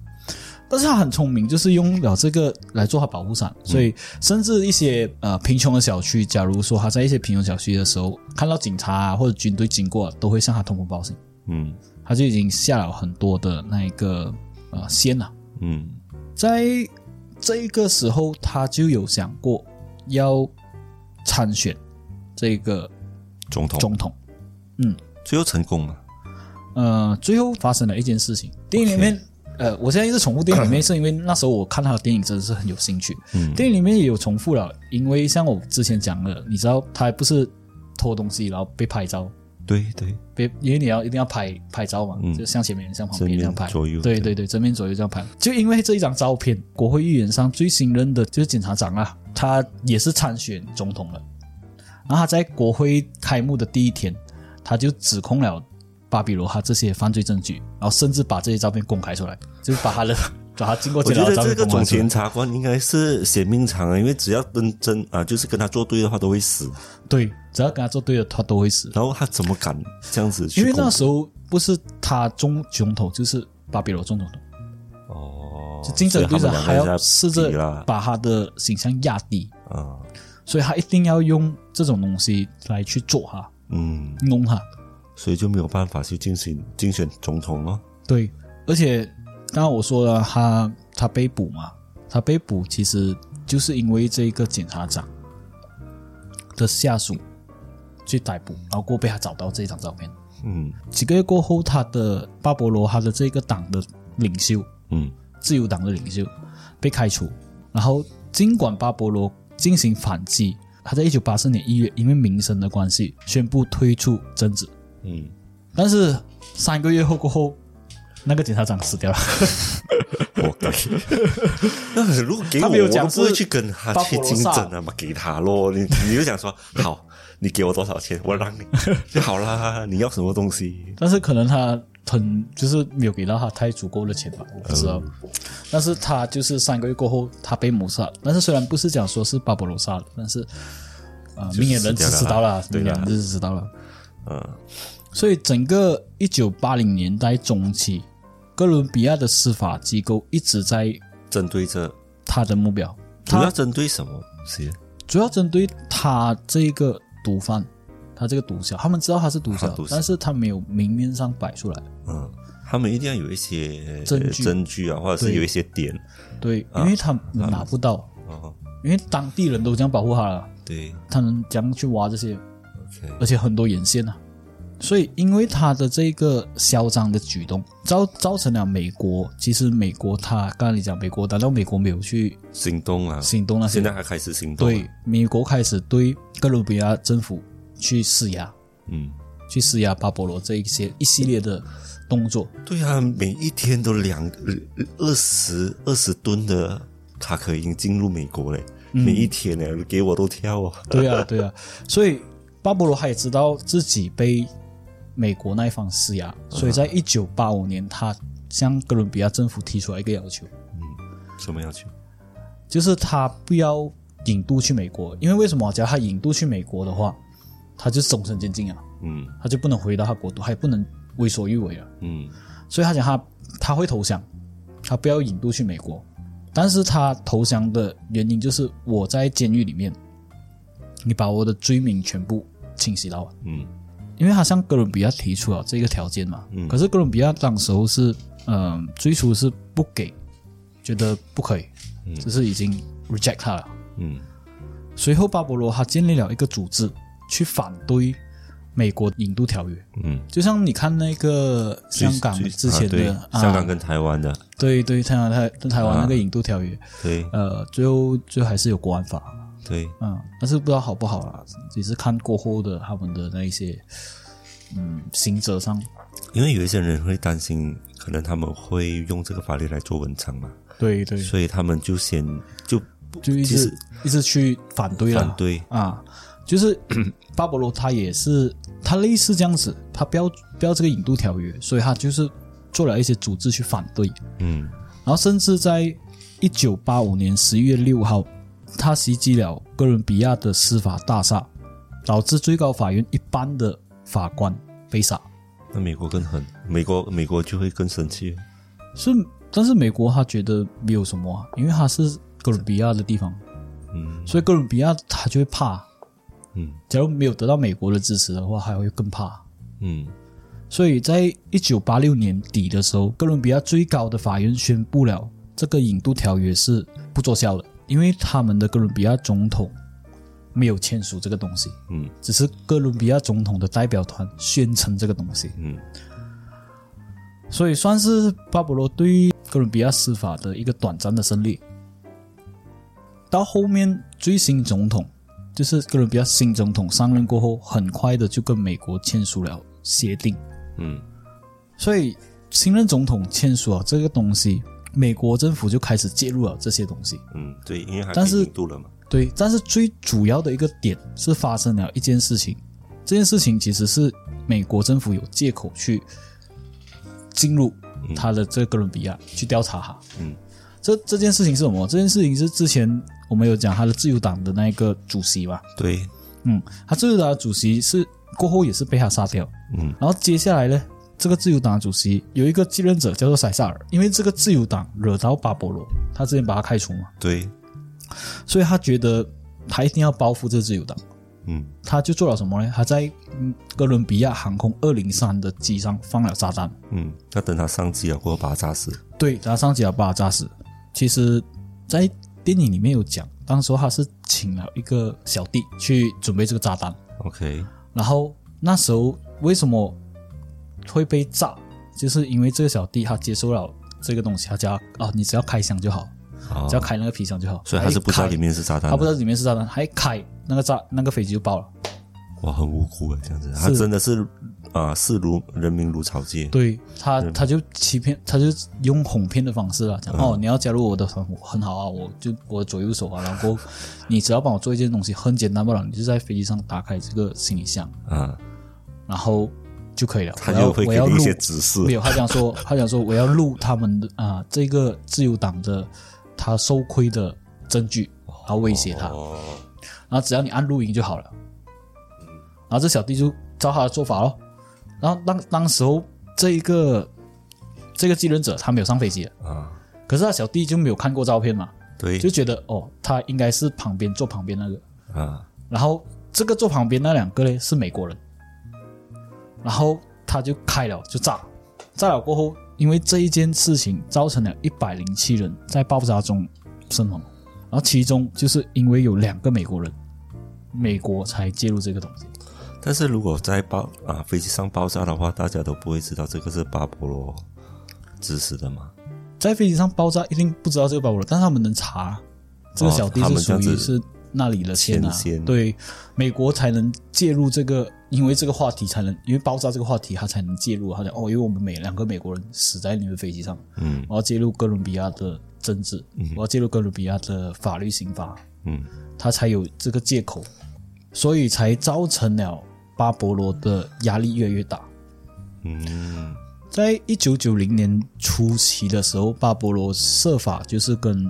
但是他很聪明，就是用了这个来做他保护伞，所以甚至一些呃贫穷的小区，假如说他在一些贫穷小区的时候，看到警察啊或者军队经过，都会向他通风报信，嗯。他就已经下了很多的那一个呃线了。嗯。在这个时候，他就有想过要参选这个总统。总统。嗯。最后成功了，呃，最后发生了一件事情。电影里面呃，我现在一直重复电影里面，是因为那时候我看他的电影真的是很有兴趣。嗯电影里面也有重复了，因为像我之前讲的，你知道他不是偷东西然后被拍照，对对，被因为你要一定要拍拍照嘛，嗯就向前面向旁边这样拍，左右对对对，正面左右这样拍。就因为这一张照片，国会议员上最新任的就是检察长啊，他也是参选总统了。然后他在国会开幕的第一天，他就指控了巴比罗哈这些犯罪证据，然后甚至把这些照片公开出来，就是把他的 [laughs] 把他经过我觉得检查的照这个总片公开出来检。察官应该是嫌命长啊，因为只要跟真啊，就是跟他作对的话都会死。对，只要跟他做对了，他都会死。然后他怎么敢这样子去因为公那时候不是他中总统，就是巴比罗中总统。哦，就竞争对手还要试着所以他们两个人在比啦把他的形象压低，啊，所以他一定要用这种东西来去做哈，嗯，弄他。所以就没有办法去竞选竞选总统了。对，而且刚刚我说了，他他被捕嘛，他被捕其实就是因为这个检察长的下属去逮捕，然后过被他找到这张照片。嗯几个月过后，他的巴勃罗他的这个党的领袖嗯自由党的领袖被开除，然后尽管巴勃罗进行反击，他在一九八四年一月因为民生的关系宣布退出争执，嗯，但是三个月后过后，那个检察长死掉了。活该。那如果给我，他没有讲我都不会去跟他去竞争啊嘛，给他咯。你 [laughs] 你就讲说好，你给我多少钱，我让你就好啦。你要什么东西？但是可能他很就是没有给到他太足够的钱吧，我不知道。但是他就是三个月过后，他被谋杀。但是虽然不是讲说是巴勃罗杀的，但是啊、呃明眼人只知道了，明眼人只知道了。嗯所以整个一九八零年代中期，哥伦比亚的司法机构一直在针对着他的目标，他主要针对什么？谁主要针对他这个毒贩，他这个毒枭，他们知道他是毒枭，毒枭。但是他没有明面上摆出来。嗯，他们一定要有一些证据。证据啊，或者是有一些点。对，因为他们拿不到，哦，因为当地人都这样保护他了，对。他能这样去挖这些而且很多眼线啊。所以，因为他的这个嚣张的举动，造造成了美国。其实，美国他刚才你讲美国，难道美国没有去行动啊，行动那些现？在还开始行动，啊对，，美国开始对哥伦比亚政府去施压，嗯，去施压巴勃罗这一些一系列的动作。对啊，每一天都两二十二十吨的卡可因进入美国嘞，每一天呢，给我都跳啊，对啊，对啊，所以巴勃罗他也知道自己被美国那一方施压，所以在一九八五年，他向哥伦比亚政府提出来一个要求，嗯什么要求？就是他不要引渡去美国，因为为什么？只要他引渡去美国的话，他就终身监禁啊，嗯。他就不能回到他国度，他也不能为所欲为了。嗯。所以他讲他他会投降，他不要引渡去美国，但是他投降的原因就是我在监狱里面，你把我的罪名全部清洗到完，嗯因为他向哥伦比亚提出了这个条件嘛，可是哥伦比亚当时候是嗯、呃最初是不给，觉得不可以，就是已经 reject 他了。嗯。随后巴勃罗他建立了一个组织去反对美国引渡条约，嗯，就像你看那个香港之前的、香港跟台湾的，对对，台湾台跟台湾那个引渡条约，对。呃，最后最后还是有国安法，对，嗯，但是不知道好不好啦，只是看过后的他们的那一些，嗯，行者上，因为有一些人会担心，可能他们会用这个法律来做文章嘛，对对，所以他们就先就就一直一直去反对了反对，啊，就是 [coughs] 巴勃罗他也是他类似这样子，他标标这个引渡条约，所以他就是做了一些组织去反对，嗯。然后甚至在一九八五年十一月六号，他袭击了哥伦比亚的司法大厦，导致最高法院一半的法官被杀。那美国更狠，美国美国就会更生气，是，但是美国他觉得没有什么啊，因为他是哥伦比亚的地方，嗯所以哥伦比亚他就会怕。嗯假如没有得到美国的支持的话，还会更怕。嗯所以在一九八六年底的时候，哥伦比亚最高的法院宣布了这个引渡条约是不作效的，因为他们的哥伦比亚总统没有签署这个东西，嗯只是哥伦比亚总统的代表团宣称这个东西，嗯所以算是巴勃罗对哥伦比亚司法的一个短暂的胜利。到后面最新总统就是哥伦比亚新总统上任过后，很快的就跟美国签署了协定。嗯所以新任总统签署了这个东西，美国政府就开始介入了这些东西。嗯，对，因为还但是对，但是最主要的一个点是发生了一件事情，这件事情其实是美国政府有借口去进入他的这个哥伦比亚、去调查他。嗯，这这件事情是什么？这件事情是之前我们有讲他的自由党的那个主席吧，对，嗯，他自由党的主席是过后也是被他杀掉，嗯。然后接下来呢，这个自由党的主席有一个继任者叫做塞萨尔，因为这个自由党惹到巴勃罗，他之前把他开除嘛，对，所以他觉得他一定要报复这个自由党，嗯。他就做了什么呢？他在嗯哥伦比亚航空二零三的机上放了炸弹，嗯，要等他上机了过后把他炸死，对，他上机了把他炸死。其实，在电影里面有讲，当时候他是请了一个小弟去准备这个炸弹，OK，然后那时候为什么会被炸？就是因为这个小弟他接受了这个东西，他只要啊，你只要开箱就好，哦只要开那个皮箱就好。所以他是不知道里面是炸弹，他不知道里面是炸弹，还开那个炸那个飞机就爆了。哇，很无辜啊，这样子，他真的是啊，视如人民如草芥，对他，他就欺骗，他就用哄骗的方式啊，嗯。讲、哦，你要加入我的团伙很好啊，我就我左右手啊，然后你只要帮我做一件东西，很简单罢了，你就在飞机上打开这个行李箱，啊，然后就可以了。他就会给你一些指示没，有，他讲说，[laughs] 他讲说我要录他们的啊、这个自由党的他受亏的证据，然后威胁他，哦，然后只要你按录音就好了。然后这小弟就照他的做法咯。然后当当时候这一个这个继任者他没有上飞机的，啊，可是他小弟就没有看过照片嘛，对就觉得哦，他应该是旁边坐旁边那个。啊，然后这个坐旁边那两个呢是美国人，然后他就开了就炸，炸了过后，因为这一件事情造成了一百零七人在爆炸中身亡，然后其中就是因为有两个美国人，美国才介入这个东西。但是如果在爆啊飞机上爆炸的话，大家都不会知道这个是巴勃罗指使的吗？在飞机上爆炸一定不知道这个巴勃罗，但是他们能查这个小弟是属于是那里的线啊对，美国才能介入这个，因为这个话题才能，因为爆炸这个话题他才能介入。他讲哦，因为我们美两个美国人死在你们飞机上，嗯我要介入哥伦比亚的政治，嗯我要介入哥伦比亚的法律刑法，嗯他才有这个借口，所以才造成了巴勃罗的压力越来越大。嗯在一九九零年初期的时候，巴勃罗设法就是跟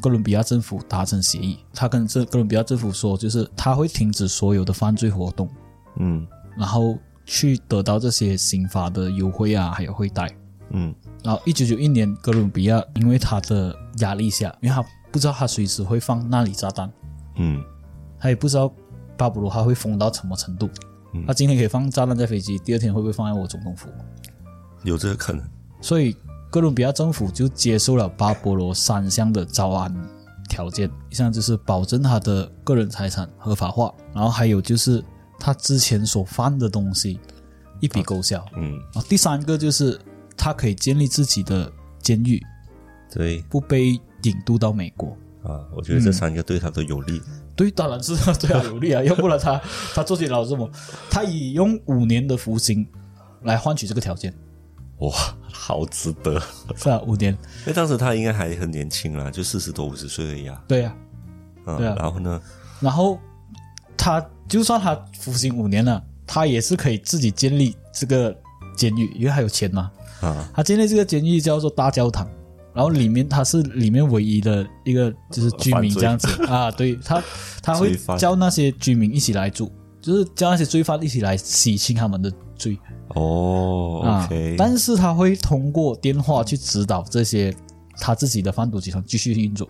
哥伦比亚政府达成协议，他跟这哥伦比亚政府说，就是他会停止所有的犯罪活动，嗯然后去得到这些刑罚的优惠啊，还有会贷。嗯然后一九九一年，哥伦比亚因为他的压力下，因为他不知道他随时会放那里炸弹，嗯他也不知道巴布罗他会疯到什么程度。嗯他今天可以放炸弹在飞机，第二天会不会放在我总统府？有这个可能。所以哥伦比亚政府就接受了巴勃罗三项的招安条件，一项就是保证他的个人财产合法化，然后还有就是他之前所犯的东西一笔勾销，嗯，第三个就是他可以建立自己的监狱，对。不被引渡到美国。啊，我觉得这三个对他都有利。对，当然是对他有利啊，[laughs] 要不然他他坐监牢这么，他以用五年的服刑来换取这个条件，哇，好值得！是啊，五年，因为当时他应该还很年轻啦，就四十多五十岁而已啊。对啊，嗯，对啊然后呢？然后他就算他服刑五年了，他也是可以自己建立这个监狱，因为他有钱嘛。啊，他建立这个监狱叫做大教堂，然后里面他是里面唯一的一个就是居民这样子 [laughs] 啊，对他他会叫那些居民一起来住，就是叫那些罪犯一起来洗清他们的罪。哦啊，OK，但是他会通过电话去指导这些他自己的贩毒集团继续运作，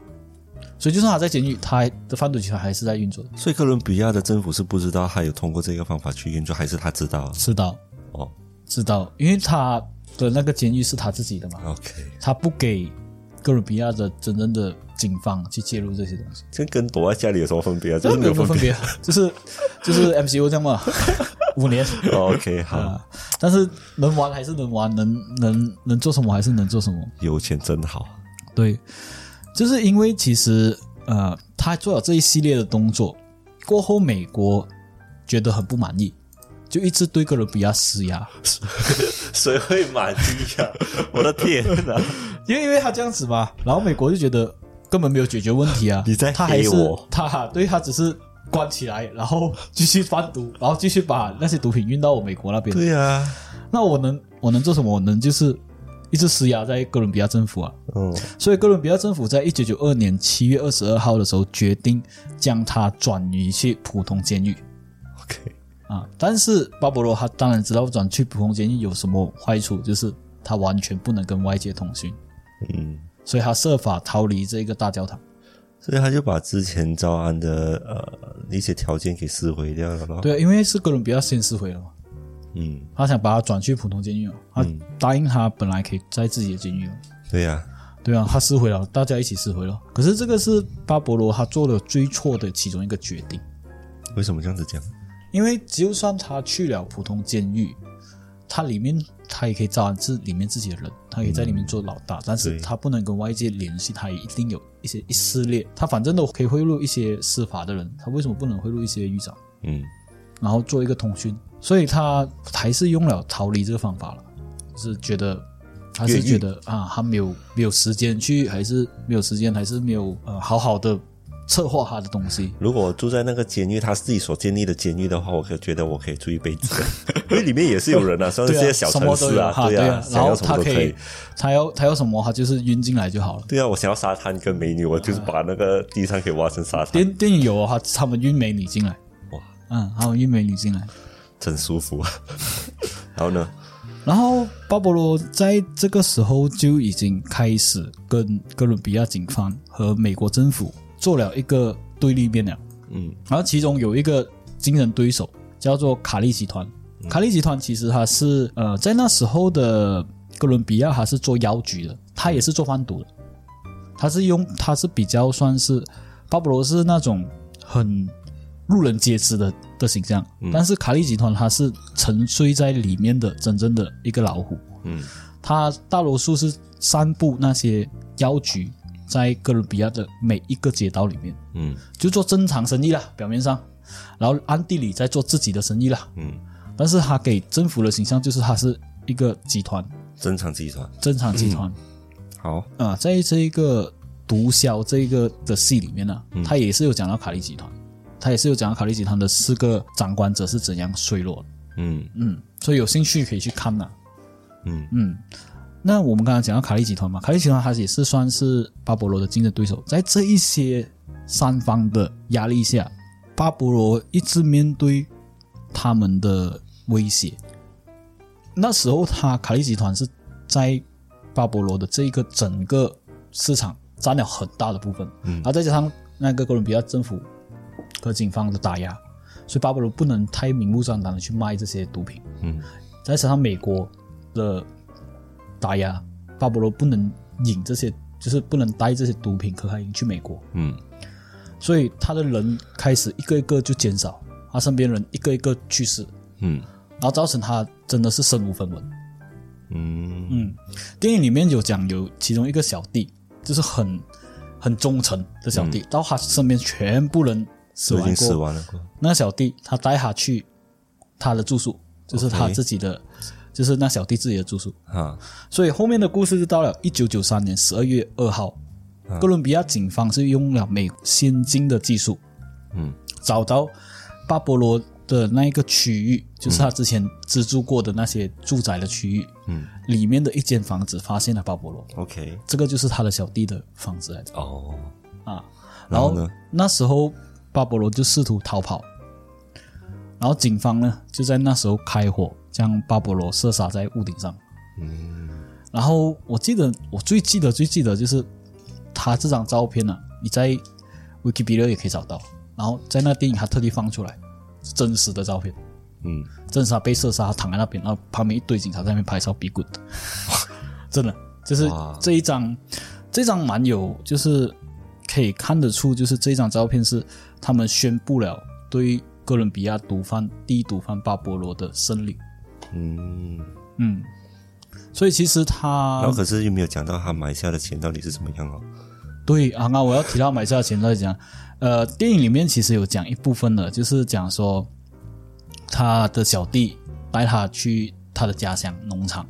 所以就算他在监狱，他的贩毒集团还是在运作。的，所以哥伦比亚的政府是不知道他有通过这个方法去运作，还是他知道？知道。哦。知道，因为他的那个监狱是他自己的嘛，，OK，他不给哥伦比亚的真正的警方去介入这些东西，这跟躲在家里有什么分别啊？这这是没有分别。[laughs] 就是就是 MCU 这样嘛，[laughs] 五年哦 OK，好，啊，但是能玩还是能玩，能能能做什么还是能做什么，有钱真好。对，就是因为其实呃，他做了这一系列的动作过后，美国觉得很不满意，就一直对哥伦比亚施压，[laughs] 谁会满意啊？我的天哪！[laughs] 因为因为他这样子嘛，然后美国就觉得根本没有解决问题啊，[laughs] 你在他还是黑我他对他只是关起来，然后继续贩毒，然后继续把那些毒品运到我美国那边。对呀，那我能我能做什么？我能就是一直施压在哥伦比亚政府啊。嗯所以哥伦比亚政府在一九九二年七月二十二号的时候决定将他转移去普通监狱，OK，啊。但是巴勃罗他当然知道转去普通监狱有什么坏处，就是他完全不能跟外界通讯，嗯，所以他设法逃离这个大教堂。所以他就把之前招安的呃一些条件给撕毁掉了咯。，对啊，因为是哥伦比亚先撕毁了嘛，嗯，他想把他转去普通监狱嘛，他答应他本来可以在自己的监狱嘛。对呀，对啊，他撕毁了，大家一起撕毁了。可是这个是巴勃罗他做了最错的其中一个决定。为什么这样子讲？因为就算他去了普通监狱，他里面他也可以招安是里面自己的人，他可以在里面做老大，但是他不能跟外界联系，他也一定有一些一系列，他反正都可以贿赂一些司法的人，他为什么不能贿赂一些狱长，嗯然后做一个通讯？所以他还是用了逃离这个方法了，就是觉得。他是觉得啊，他没有没有时间去，还是没有时间，还是没有呃好好的策划他的东西。如果我住在那个监狱，他自己所建立的监狱的话，我可觉得我可以住一辈子，[laughs] 因为里面也是有人啊，虽然对啊，是些小城市啊，对啊，然后他可以，他要他要什么，他就是运进来就好了。对啊，我想要沙滩跟美女，我就是把那个地上给挖成沙滩，电电影有啊，他他们运美女进来，哇，嗯，他们运美女进来，真舒服。啊。[laughs] 然后呢，然后巴勃罗在这个时候就已经开始跟哥伦比亚警方和美国政府做了一个对立面了。嗯然后其中有一个竞争对手叫做卡利集团。卡利集团其实它是呃，在那时候的哥伦比亚，它是做药局的，它也是做贩毒的。它是用，它是比较算是巴勃罗是那种很路人皆知的的形象，但是卡利集团它是沉睡在里面的真正的一个老虎。嗯，它大多数是散布那些药局在哥伦比亚的每一个街道里面，嗯。就做正常生意啦，表面上，然后暗地里在做自己的生意啦。嗯，但是他给政府的形象就是他是一个集团，正常集团。正常集团。好，啊，在这一个毒枭这一个的戏里面呢，他也是有讲到卡利集团，他也是有讲到卡利集团的四个掌管者是怎样衰落的。嗯。嗯，所以有兴趣可以去看呐、嗯。嗯，那我们刚刚讲到卡利集团嘛，卡利集团它也是算是巴勃罗的竞争对手，在这一些三方的压力下，巴勃罗一直面对他们的威胁。那时候，他卡利集团是在巴勃罗的这一个整个市场占了很大的部分，嗯然后再加上那个哥伦比亚政府和警方的打压，所以巴勃罗不能太明目张胆的去卖这些毒品。嗯再加上美国的打压，巴勃罗不能引这些，就是不能带这些毒品可卡因去美国，嗯。所以他的人开始一个一个就减少，他身边人一个一个去世，嗯。然后造成他真的是身无分文。嗯。嗯，电影里面有讲有其中一个小弟，就是很很忠诚的小弟，到他身边全部人死亡了，那个小弟他带他去他的住宿，就是他自己的就是那小弟自己的住宿。啊。所以后面的故事就到了一九九三年十二月二号，哥伦比亚警方是用了美先进的技术，嗯。找到巴勃罗的那一个区域，就是他之前资助过的那些住宅的区域，嗯。里面的一间房子发现了巴勃罗，，OK，这个就是他的小弟的房子来着。哦，啊。然后呢？那时候巴勃罗就试图逃跑，然后警方呢就在那时候开火将巴勃罗射杀在屋顶上。嗯然后我记得我最记得最记得就是他这张照片呢、你在 Wikipedia 也可以找到。然后在那电影他特地放出来，是真实的照片，嗯真实他被射杀，他躺在那边，然后旁边一堆警察在那边拍照比 good，[laughs] 真的就是这一张，这张蛮有就是可以看得出，就是这张照片是他们宣布了对哥伦比亚毒贩第一毒贩巴勃罗的胜利。嗯，嗯，所以其实他然后可是又没有讲到他埋下的钱到底是怎么样哦。对啊，那我要提到买下的钱再讲，呃，电影里面其实有讲一部分的，就是讲说他的小弟带他去他的家乡农场，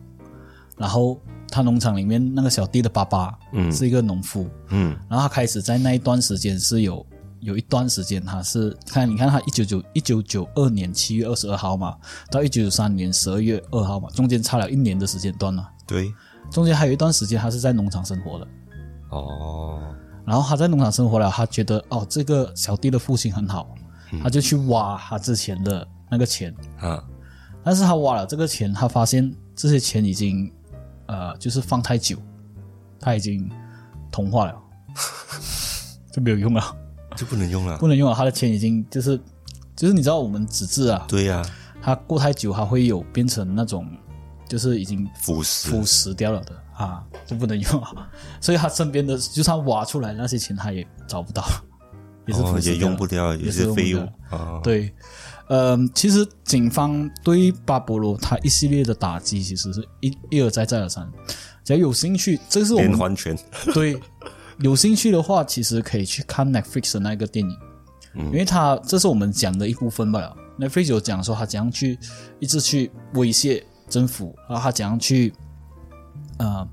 然后他农场里面那个小弟的爸爸嗯。是一个农夫，嗯。然后他开始在那一段时间是有有一段时间他是看你看他一九九一九九二年七月二十二号嘛，到一九九三年十二月二号嘛，中间差了一年的时间段了，对，中间还有一段时间他是在农场生活的。哦，然后他在农场生活了，他觉得哦，这个小弟的父亲很好，他就去挖他之前的那个钱，啊，但是他挖了这个钱，他发现这些钱已经呃，就是放太久，他已经同化了，[laughs] 就没有用了，就不能用了。不能用了，他的钱已经就是就是你知道我们纸质啊，对呀，它过太久，它会有变成那种就是已经腐蚀腐蚀掉了的啊，就不能用了。[laughs] 所以他身边的，就算挖出来那些钱，他也找不到，[laughs] 也是也用不掉，也也是用不废物掉啊。对，嗯、其实警方对巴勃罗他一系列的打击，其实是一一而再再而三。只要有兴趣，这是我们连环拳，对有兴趣的话，其实可以去看 Netflix 的那个电影，嗯因为它这是我们讲的一部分罢了。Netflix 有讲说他怎样去一直去威胁政府，然后他怎样去呃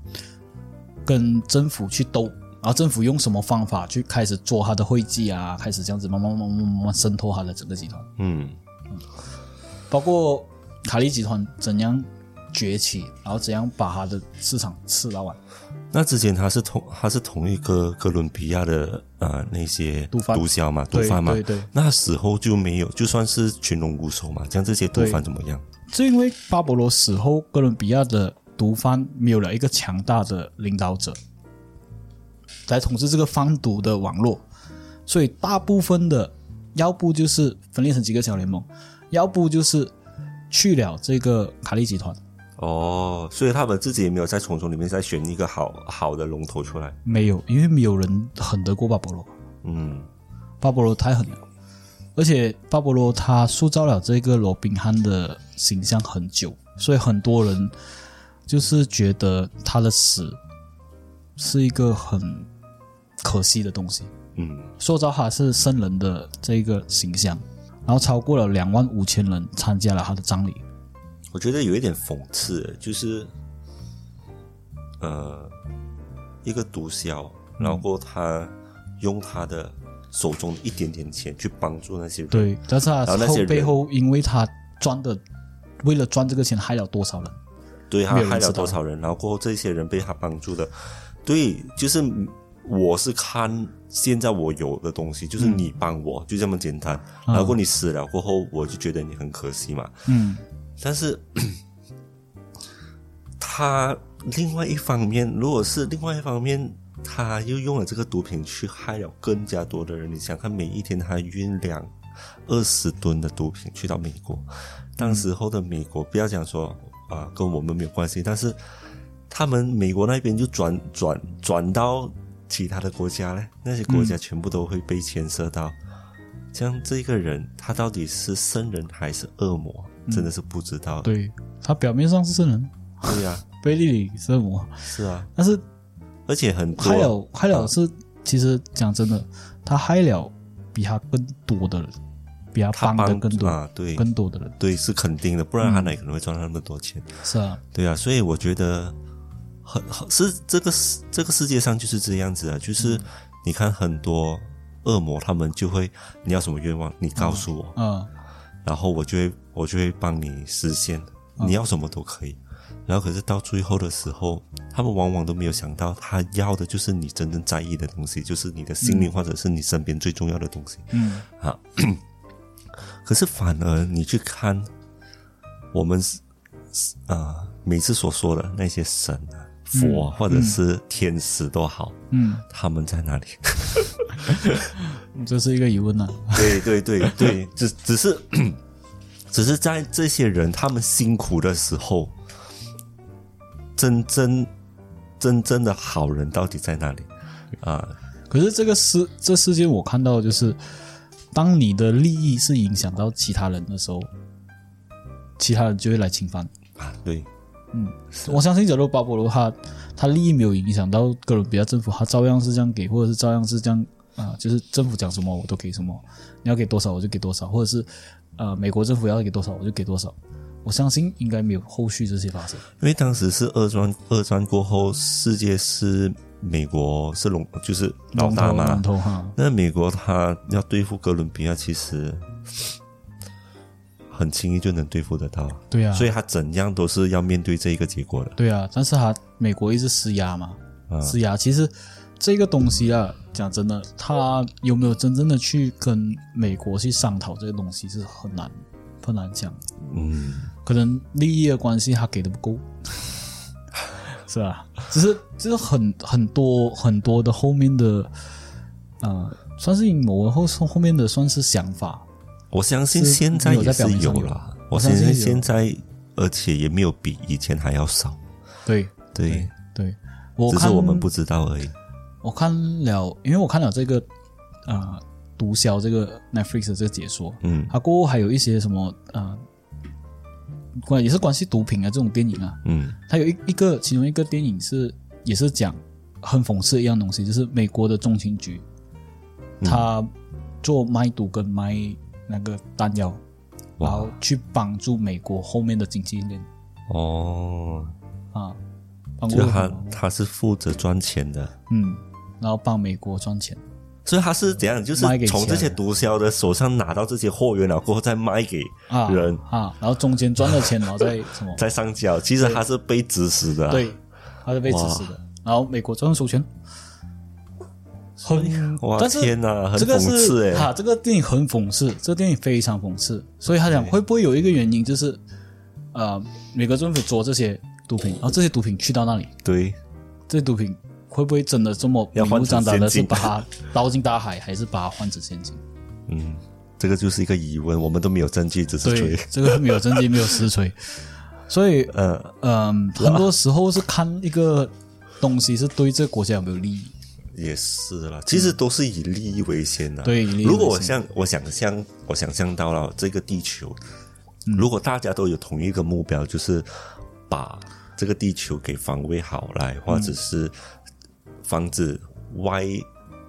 跟政府去斗，然后政府用什么方法去开始做他的会计啊，开始这样子慢慢慢慢慢慢渗透他的整个集团，嗯包括卡利集团怎样崛起，然后怎样把他的市场吃到完。那之前他是同他是同一个哥伦比亚的呃那些毒贩。毒枭嘛，毒贩嘛，对对。那死后就没有，就算是群龙无首嘛，像这些毒贩怎么样？是因为巴勃罗死后，哥伦比亚的毒贩没有了一个强大的领导者来统治这个贩毒的网络，所以大部分的要不就是分裂成几个小联盟，要不就是去了这个卡利集团。哦，所以他们自己也没有在丛中里面再选一个好好的龙头出来。没有，因为没有人狠得过巴勃罗。嗯巴勃罗太狠了，而且巴勃罗他塑造了这个罗宾汉的形象很久，所以很多人就是觉得他的死是一个很可惜的东西。嗯，塑造他是圣人的这个形象，然后超过了两万五千人参加了他的葬礼。我觉得有一点讽刺，就是呃，一个毒枭，然后他用他的手中一点点钱去帮助那些人。对，但是他后背后，因为他赚的，为了赚这个钱害了多少人？对他害了多少人，然后过后这些人被他帮助的，对，就是我是看现在我有的东西，就是你帮我，就这么简单。然后你死了过后，我就觉得你很可惜嘛。嗯但是 [clears throat] 他另外一方面，如果是另外一方面，他又用了这个毒品去害了更加多的人。你想看，每一天他运两二十吨的毒品去到美国，当时候的美国，不要讲说啊、跟我们没有关系，但是他们美国那边就转转转到其他的国家嘞，那些国家全部都会被牵涉到。像这个人他到底是圣人还是恶魔，真的是不知道。对他表面上是圣人，对呀、背地里是恶魔，是啊，但是而且很多害了害了是，其实讲真的，他害了比他更多的人，比他他帮的更多、啊，对。更多的人，对是肯定的，不然他哪可能会赚到那么多钱？是啊，对啊，所以我觉得很很是这个世这个世界上就是这样子啊，就是你看很多恶魔他们就会你要什么愿望，你告诉我，嗯。然后我就会我就会帮你实现，你要什么都可以。然后可是到最后的时候，他们往往都没有想到，他要的就是你真正在意的东西，就是你的心灵或者是你身边最重要的东西。嗯啊，[clears throat] 可是反而你去看我们啊、呃每次所说的那些神啊、佛啊、或者是天使都好，嗯，他们在哪里？[laughs] 这是一个疑问呢、对对对对，只只是只是在这些人他们辛苦的时候，真正真正的好人到底在哪里啊？可是这个世这世界我看到就是，当你的利益是影响到其他人的时候，其他人就会来侵犯。啊，对，嗯我相信，假如巴勃罗他他利益没有影响到哥伦比亚政府，他照样是这样给，或者是照样是这样啊、就是政府讲什么我都给什么，你要给多少我就给多少，或者是呃美国政府要给多少我就给多少。我相信应该没有后续这些发生。因为当时是二战，二战过后，世界是美国是龙，就是老大嘛那美国他要对付哥伦比亚，其实很轻易就能对付得到，对啊，所以他怎样都是要面对这一个结果的。对啊，但是他美国一直施压嘛，啊施压。其实这个东西啊，讲真的，他有没有真正的去跟美国去商讨这个东西是很难很难讲。嗯，可能利益的关系，他给的不够，[laughs] 是吧？只是就是很很多很多的后面的，呃，算是阴谋，后后面的算是想法，我相信是现在也是有有了，我我相信现在，而且也没有比以前还要少。对对，对。只是我们不知道而已。我看了，因为我看了这个呃毒枭这个 Netflix 的这个解说，嗯。他过后还有一些什么呃关也是关系毒品啊这种电影啊，嗯。他有一一个其中一个电影是也是讲很讽刺一样东西，就是美国的中情局，他做卖毒跟卖那个弹药，然后去帮助美国后面的经济链。哦，啊，帮助就他他是负责赚钱的，嗯，然后帮美国赚钱，所以他是怎样？就是从这些毒枭的手上拿到这些货源了过后，再卖给啊人，啊，然后中间赚了钱，然后再 [laughs] 什么？再上交。其实他是被指使的啊。对，他是被指使的，然后美国照样收钱。很，哇但是天哪，很这个讽刺是哎。哈，这个电影很讽刺，这个电影非常讽刺，所以他讲会不会有一个原因就是，呃，美国政府捉这些毒品，然后这些毒品去到那里，对，这些毒品会不会真的这么明目张胆的是把它 [laughs] 倒进大海，还是把它换成现金？嗯，这个就是一个疑问，我们都没有证据，只是对吹。，这个没有证据，没有实锤，[laughs] 所以呃，嗯，很多时候是看一个东西是对这个国家有没有利益。也是啦，其实都是以利益为先的。对如果我像我想象我想象到了这个地球，嗯如果大家都有同一个目标，就是把这个地球给防卫好来，或者是防止外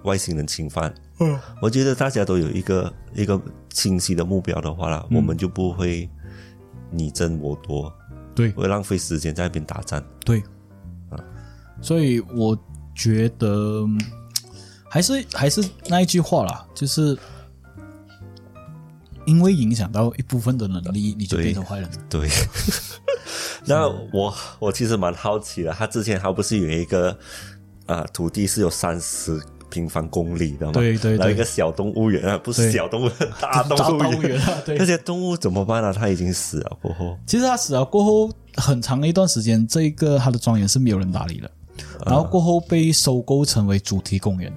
外星人侵犯。嗯，我觉得大家都有一个一个清晰的目标的话啦，嗯。我们就不会你争我夺，对。会浪费时间在那边打战。对，所以我觉得嗯还是还是那一句话啦，就是因为影响到一部分的能力，你就变成坏人。了。对，[laughs] [laughs] 那我我其实蛮好奇的，他之前他不是有一个啊、土地是有三十平方公里的嘛？对对对然后一个小动物园啊，不是小动物园，大动物园啊，对 [laughs] 那。些动物怎么办呢、它已经死了过后，其实它死了过后，很长的一段时间，这一个它的庄园是没有人打理的。然后过后被收购成为主题公园，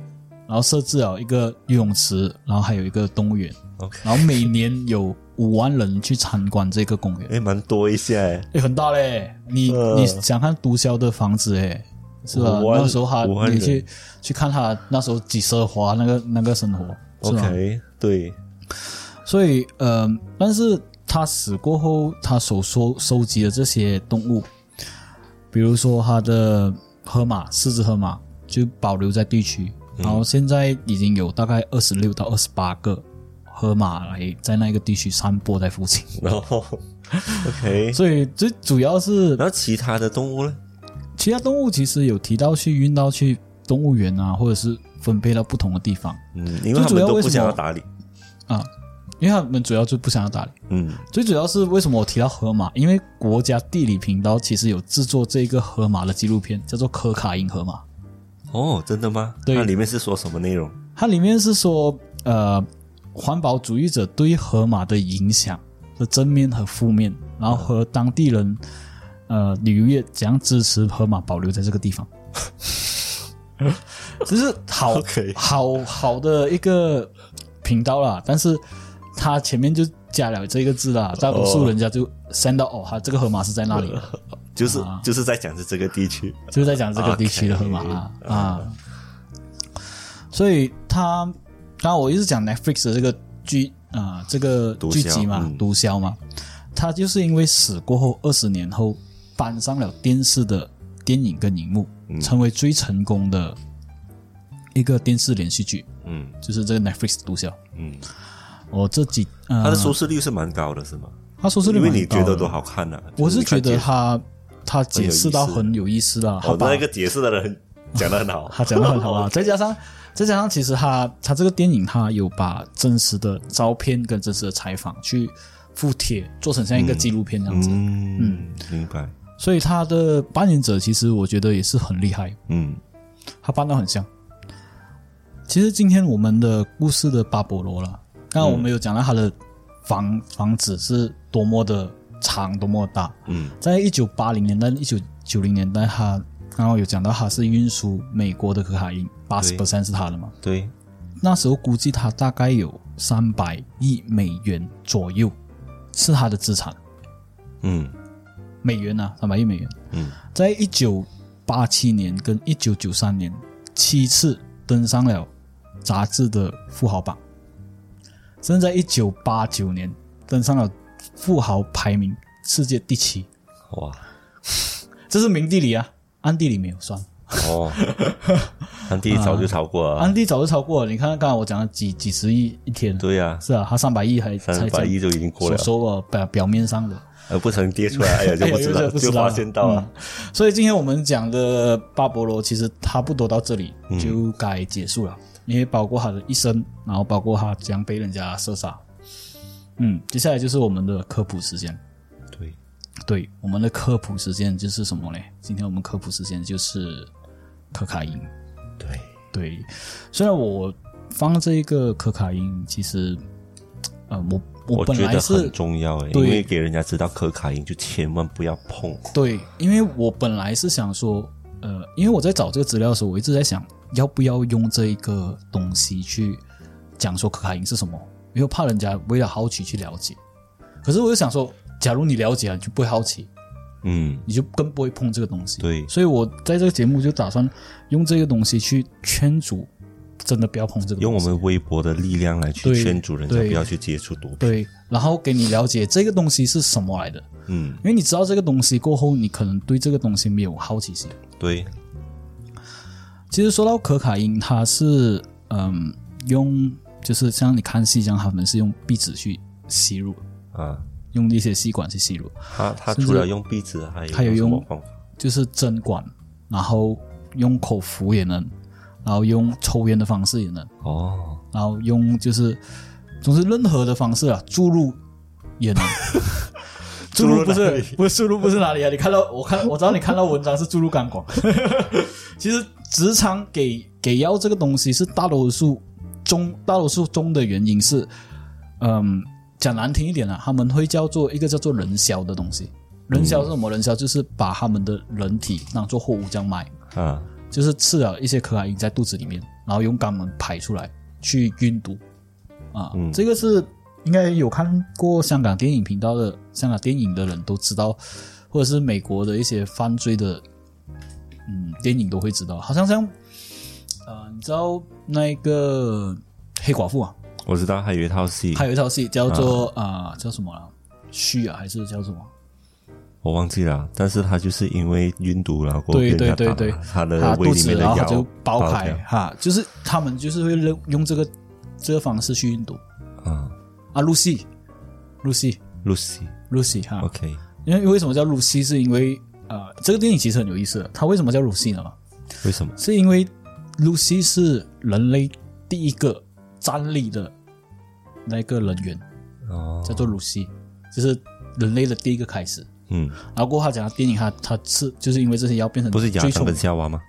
然后设置了一个游泳池，然后还有一个动物园，OK，然后每年有五万人去参观这个公园。哎，蛮多一些哎，诶，很大嘞！你、呃你想看毒枭的房子诶，是吧？那时候他你去去看他那时候几奢华那个那个生活，OK，对，所以呃，但是他死过后，他所收收集的这些动物，比如说他的河马，四只河马就保留在地区，然后现在已经有大概二十六到二十八个河马来在那个地区散播在附近，然后 OK，所以最主要是然后其他的动物呢？其他动物其实有提到去运到去动物园啊，或者是分配到不同的地方嗯，因为他们都不想要打理，啊，因为他们主要就不想要打理。嗯，最主要是为什么我提到河马？因为国家地理频道其实有制作这个河马的纪录片，叫做《可卡因河马》。哦，真的吗？对它里面是说什么内容？它里面是说，呃，环保主义者对河马的影响的正面和负面，然后和当地人，呃，旅游业怎样支持河马保留在这个地方。[laughs] 只是好好好的一个频道啦，但是它前面就加了这个字啦，大多数人家就 send 到哦，它这个河马是在那里。[laughs] 就是、啊。就是在讲是这个地区，就是在讲这个地区的河马啊啊，所以他刚刚我一直讲 Netflix 的这个剧啊、这个剧集嘛，嗯。毒枭嘛，他就是因为死过后二十年后搬上了电视的电影跟荧幕，嗯。成为最成功的一个电视连续剧，嗯。就是这个 Netflix 毒枭。嗯，我这几呃，它的收视率是蛮高的，是吗？它收视率因为蛮高的。你觉得多好看呐、我是觉得就是他他解释到很很有意思啦，好哦，他把那个解释的人讲的很好，[laughs] 他讲的很好啊，[laughs] 再加上再加上，其实他他这个电影他有把真实的照片跟真实的采访去附贴，做成像一个纪录片这样子，嗯，明白，所以他的扮演者其实我觉得也是很厉害，嗯。他扮的很像。其实今天我们的故事的巴勃罗了，刚刚我们有讲到他的房房子是多么的长，多么的大，嗯。在一九八零年代、一九九零年代，他刚刚有讲到他是运输美国的可卡因，八十 percent 是他的嘛。对，那时候估计他大概有三百亿美元左右是他的资产，嗯美元啊，三百亿美元。嗯。在一九八七年跟一九九三年七次登上了杂志的富豪榜，甚至在一九八九年登上了富豪排名世界第七。哇。[laughs] 这是明地里啊，暗地里没有算。哦，[laughs] 安迪早就超过了，安迪早就超过了，你看刚才我讲了几几十亿一天，对呀，是啊，他三百亿还才三百亿就已经过了，所说啊表表面上的，而不曾跌出来，哎呀就不知道，就不知道发现到了，嗯所以今天我们讲的巴勃罗，其实差不多到这里就该结束了，因为包括他的一生，然后包括他将被人家射杀。嗯，接下来就是我们的科普时间。对，对，我们的科普时间就是什么嘞？今天我们科普时间就是可卡因。对，对，虽然我放这一个可卡因，其实，呃，我我本来是觉得很重要诶，因为给人家知道可卡因就千万不要碰，对，因为我本来是想说，呃，因为我在找这个资料的时候，我一直在想，要不要用这一个东西去讲说可卡因是什么。因为怕人家为了好奇去了解。可是我又想说，假如你了解了，你就不会好奇，嗯，你就更不会碰这个东西。对，所以我在这个节目就打算用这个东西去劝阻，真的不要碰这个。用我们微博的力量来去劝阻人家不要去接触毒品。对，然后给你了解这个东西是什么来的，嗯，因为你知道这个东西过后，你可能对这个东西没有好奇心。对，其实说到可卡因，它是嗯用就是像你看戏这样，他们是用壁纸去吸入，啊，用一些吸管去吸入，他他甚至除了用壁纸，还有还有用什么方法？就是针管，然后用口服也能，然后用抽烟的方式也能，哦，然后用就是总之任何的方式啊，注入也能。[laughs] 注入不是不是注入不是哪里啊？你看到我看我知道你看到文章是注入钢管，[laughs] 其实直肠给给药这个东西是大多数中大多数中的原因是，嗯，讲难听一点啊，他们会叫做一个叫做人销的东西。人销是什么？人销就是把他们的人体当做货物这样卖，啊，就是吃了一些可卡因在肚子里面，然后用肛门排出来去运毒啊。嗯这个是应该有看过香港电影频道的香港电影的人都知道，或者是美国的一些犯罪的嗯电影都会知道。好像像呃，你知道那个黑寡妇啊，我知道还有一套戏，还有一套戏叫做啊、叫什么了？虚啊，还是叫什么？我忘记了，但是他就是因为晕毒，然后过后对对对对了他的他肚子，胃里面的药然后他就爆开掉哈，就是他们就是会用用这个这个方式去运毒啊啊。露西，露西，，Lucy，OK，露西哈，因为为什么叫露西？是因为呃，这个电影其实很有意思的。它为什么叫露西呢？为什么？是因为露西是人类第一个站立的那个人员，哦，叫做露西，就是人类的第一个开始。嗯，然后过后他讲电影他他是就是因为这些药变成不是亚当最聪跟夏娃吗？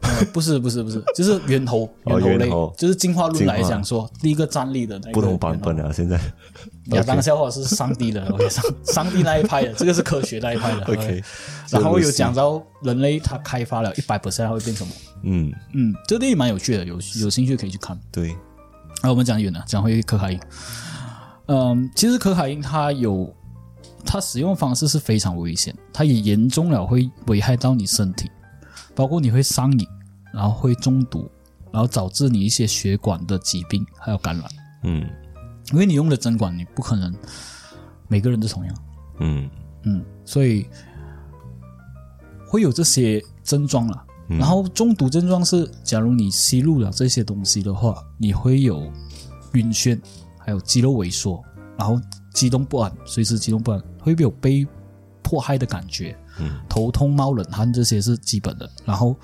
呃，不是不是不是，就是猿猴 [laughs] 哦猿猴类就是进化论来讲说，第一个站立的那个不同版本。啊，现在 [laughs] 亚当笑话是上帝的，OK，上上帝那一派的，这个是科学那一派的 [laughs] OK，然后有讲到人类他开发了一百 percent 会变什么？嗯，嗯，这个电影蛮有趣的，有有兴趣可以去看。对，那我们讲远了，讲回可卡因。嗯，其实可卡因它有它使用方式是非常危险，它也严重了会危害到你身体，包括你会上瘾，然后会中毒，然后导致你一些血管的疾病还有感染。嗯因为你用的针管，你不可能每个人都同样。嗯嗯，所以会有这些症状了。然后中毒症状是，假如你吸入了这些东西的话，你会有晕眩，还有肌肉萎缩，然后激动不安，随时激动不安，会有被迫害的感觉，嗯。头痛、冒冷汗这些是基本的。然后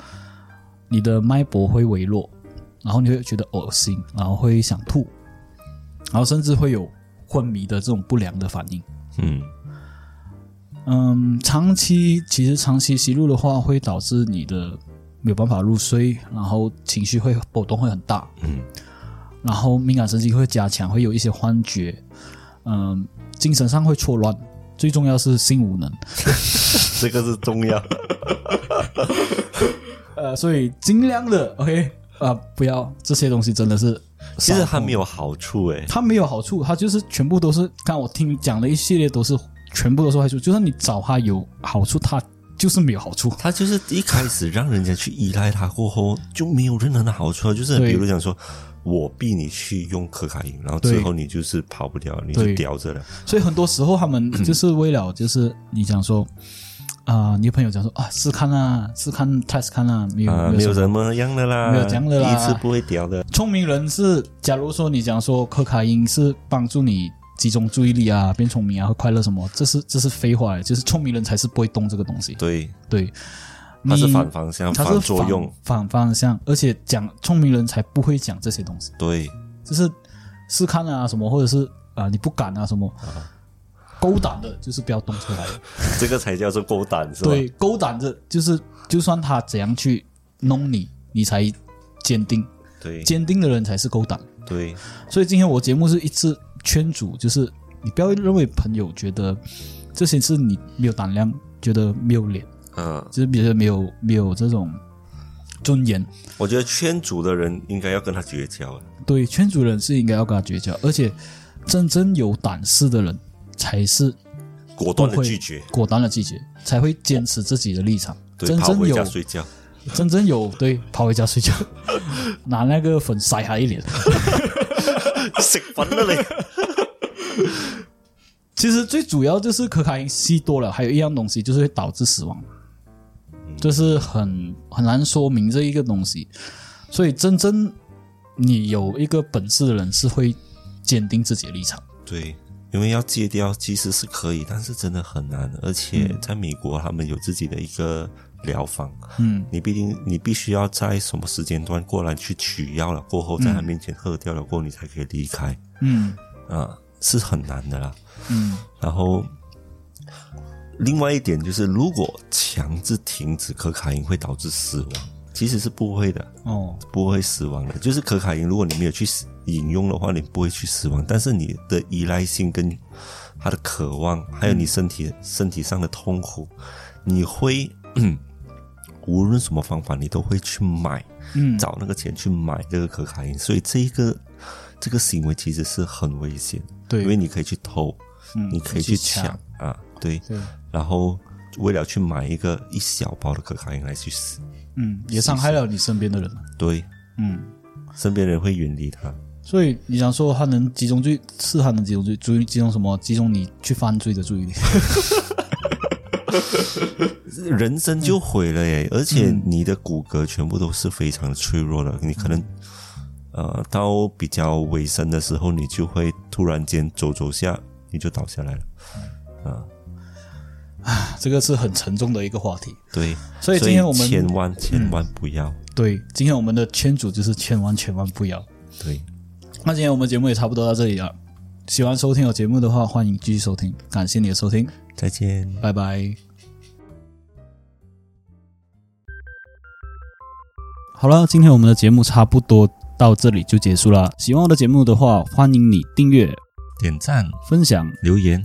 你的脉搏会微弱，然后你会觉得恶心，然后会想吐，然后甚至会有昏迷的这种不良的反应。嗯。嗯，长期其实长期吸入的话，会导致你的没有办法入睡，然后情绪会波动会很大，嗯，然后敏感神经会加强，会有一些幻觉，嗯，精神上会错乱，最重要是性无能，[laughs] 这个是重要。[laughs] 呃，所以尽量的 OK 啊、不要这些东西真的是，其实它没有好处诶，它没有好处，它就是全部都是，看我听讲的一系列都是全部都是坏处，就算你找它有好处，它就是没有好处。它就是一开始让人家去依赖它过后就没有任何的好处啊，就是比如讲说。我逼你去用可卡因，然后最后你就是跑不掉，你就对叼着了。所以很多时候他们 [clears throat] 就是为了就是你讲说啊、你朋友讲说啊，试看啊，试看 test 看啊，没有、啊，没有什么。样的啦，没有这样的啦第一次不会叼的。聪明人是，假如说你讲说可卡因是帮助你集中注意力啊，变聪明啊，会快乐什么，这是这是废话，就是聪明人才是不会动这个东西。对，对，它是反方向、它是反作用。反反方向，而且讲聪明人才不会讲这些东西。对，就是试看啊什么，或者是啊、你不敢啊什么，勾胆的就是不要动出来。[laughs] 这个才叫做勾胆，是吧？对，勾胆的就是就算他怎样去弄你，你才坚定，对坚定的人才是勾胆。对，所以今天我节目是一次劝阻，就是你不要认为朋友觉得这些是你没有胆量，觉得没有脸，嗯，就是别人没有没有这种尊严。我觉得圈主的人应该要跟他绝交。对，圈主人是应该要跟他绝交，而且真正有胆识的人才是果断的拒绝，果断的拒绝，才会坚持自己的立场。对，真正有睡觉。真正有对跑回家睡觉，[laughs] 拿那个粉塞他一脸，食粉了你。其实最主要就是可卡因吸多了，还有一样东西就是会导致死亡，就是很很难说明这一个东西。所以真正你有一个本事的人是会坚定自己的立场。对，因为要戒掉其实是可以，但是真的很难，而且在美国他们有自己的一个疗法。嗯，你毕竟你必须要在什么时间段过来去取药了，过后在他面前喝掉了过后，你才可以离开。嗯啊，是很难的啦。嗯然后，另外一点就是，如果强制停止可卡因会导致死亡，其实是不会的，哦不会死亡的。就是可卡因，如果你没有去死饮用的话，你不会去死亡，但是你的依赖性跟他的渴望，还有你身体身体上的痛苦，你会。[clears throat] 无论什么方法，你都会去买，嗯找那个钱去买这个可卡因，所以这一个这个行为其实是很危险的，对，因为你可以去偷，嗯你可以去抢啊，对，对，然后为了去买一个一小包的可卡因来去死，嗯，也伤害了你身边的人。对，嗯，身边人会远离他，所以你想说他能集中注意，是他能集中注意，注意集中什么？集中你去犯罪的注意力。[laughs] 人生就毁了耶！而且嗯你的骨骼全部都是非常的脆弱的，你可能呃到比较尾声的时候，你就会突然间走走下，你就倒下来了，啊，这个是很沉重的一个话题。对，所以今天我们千万千万不要，对今天我们的圈主就是千万千万不要。对，那今天我们节目也差不多到这里了。喜欢收听我节目的话，欢迎继续收听。感谢你的收听，再见。拜拜。好了，今天我们的节目差不多到这里就结束了。喜欢我的节目的话，欢迎你订阅、点赞、分享。留言。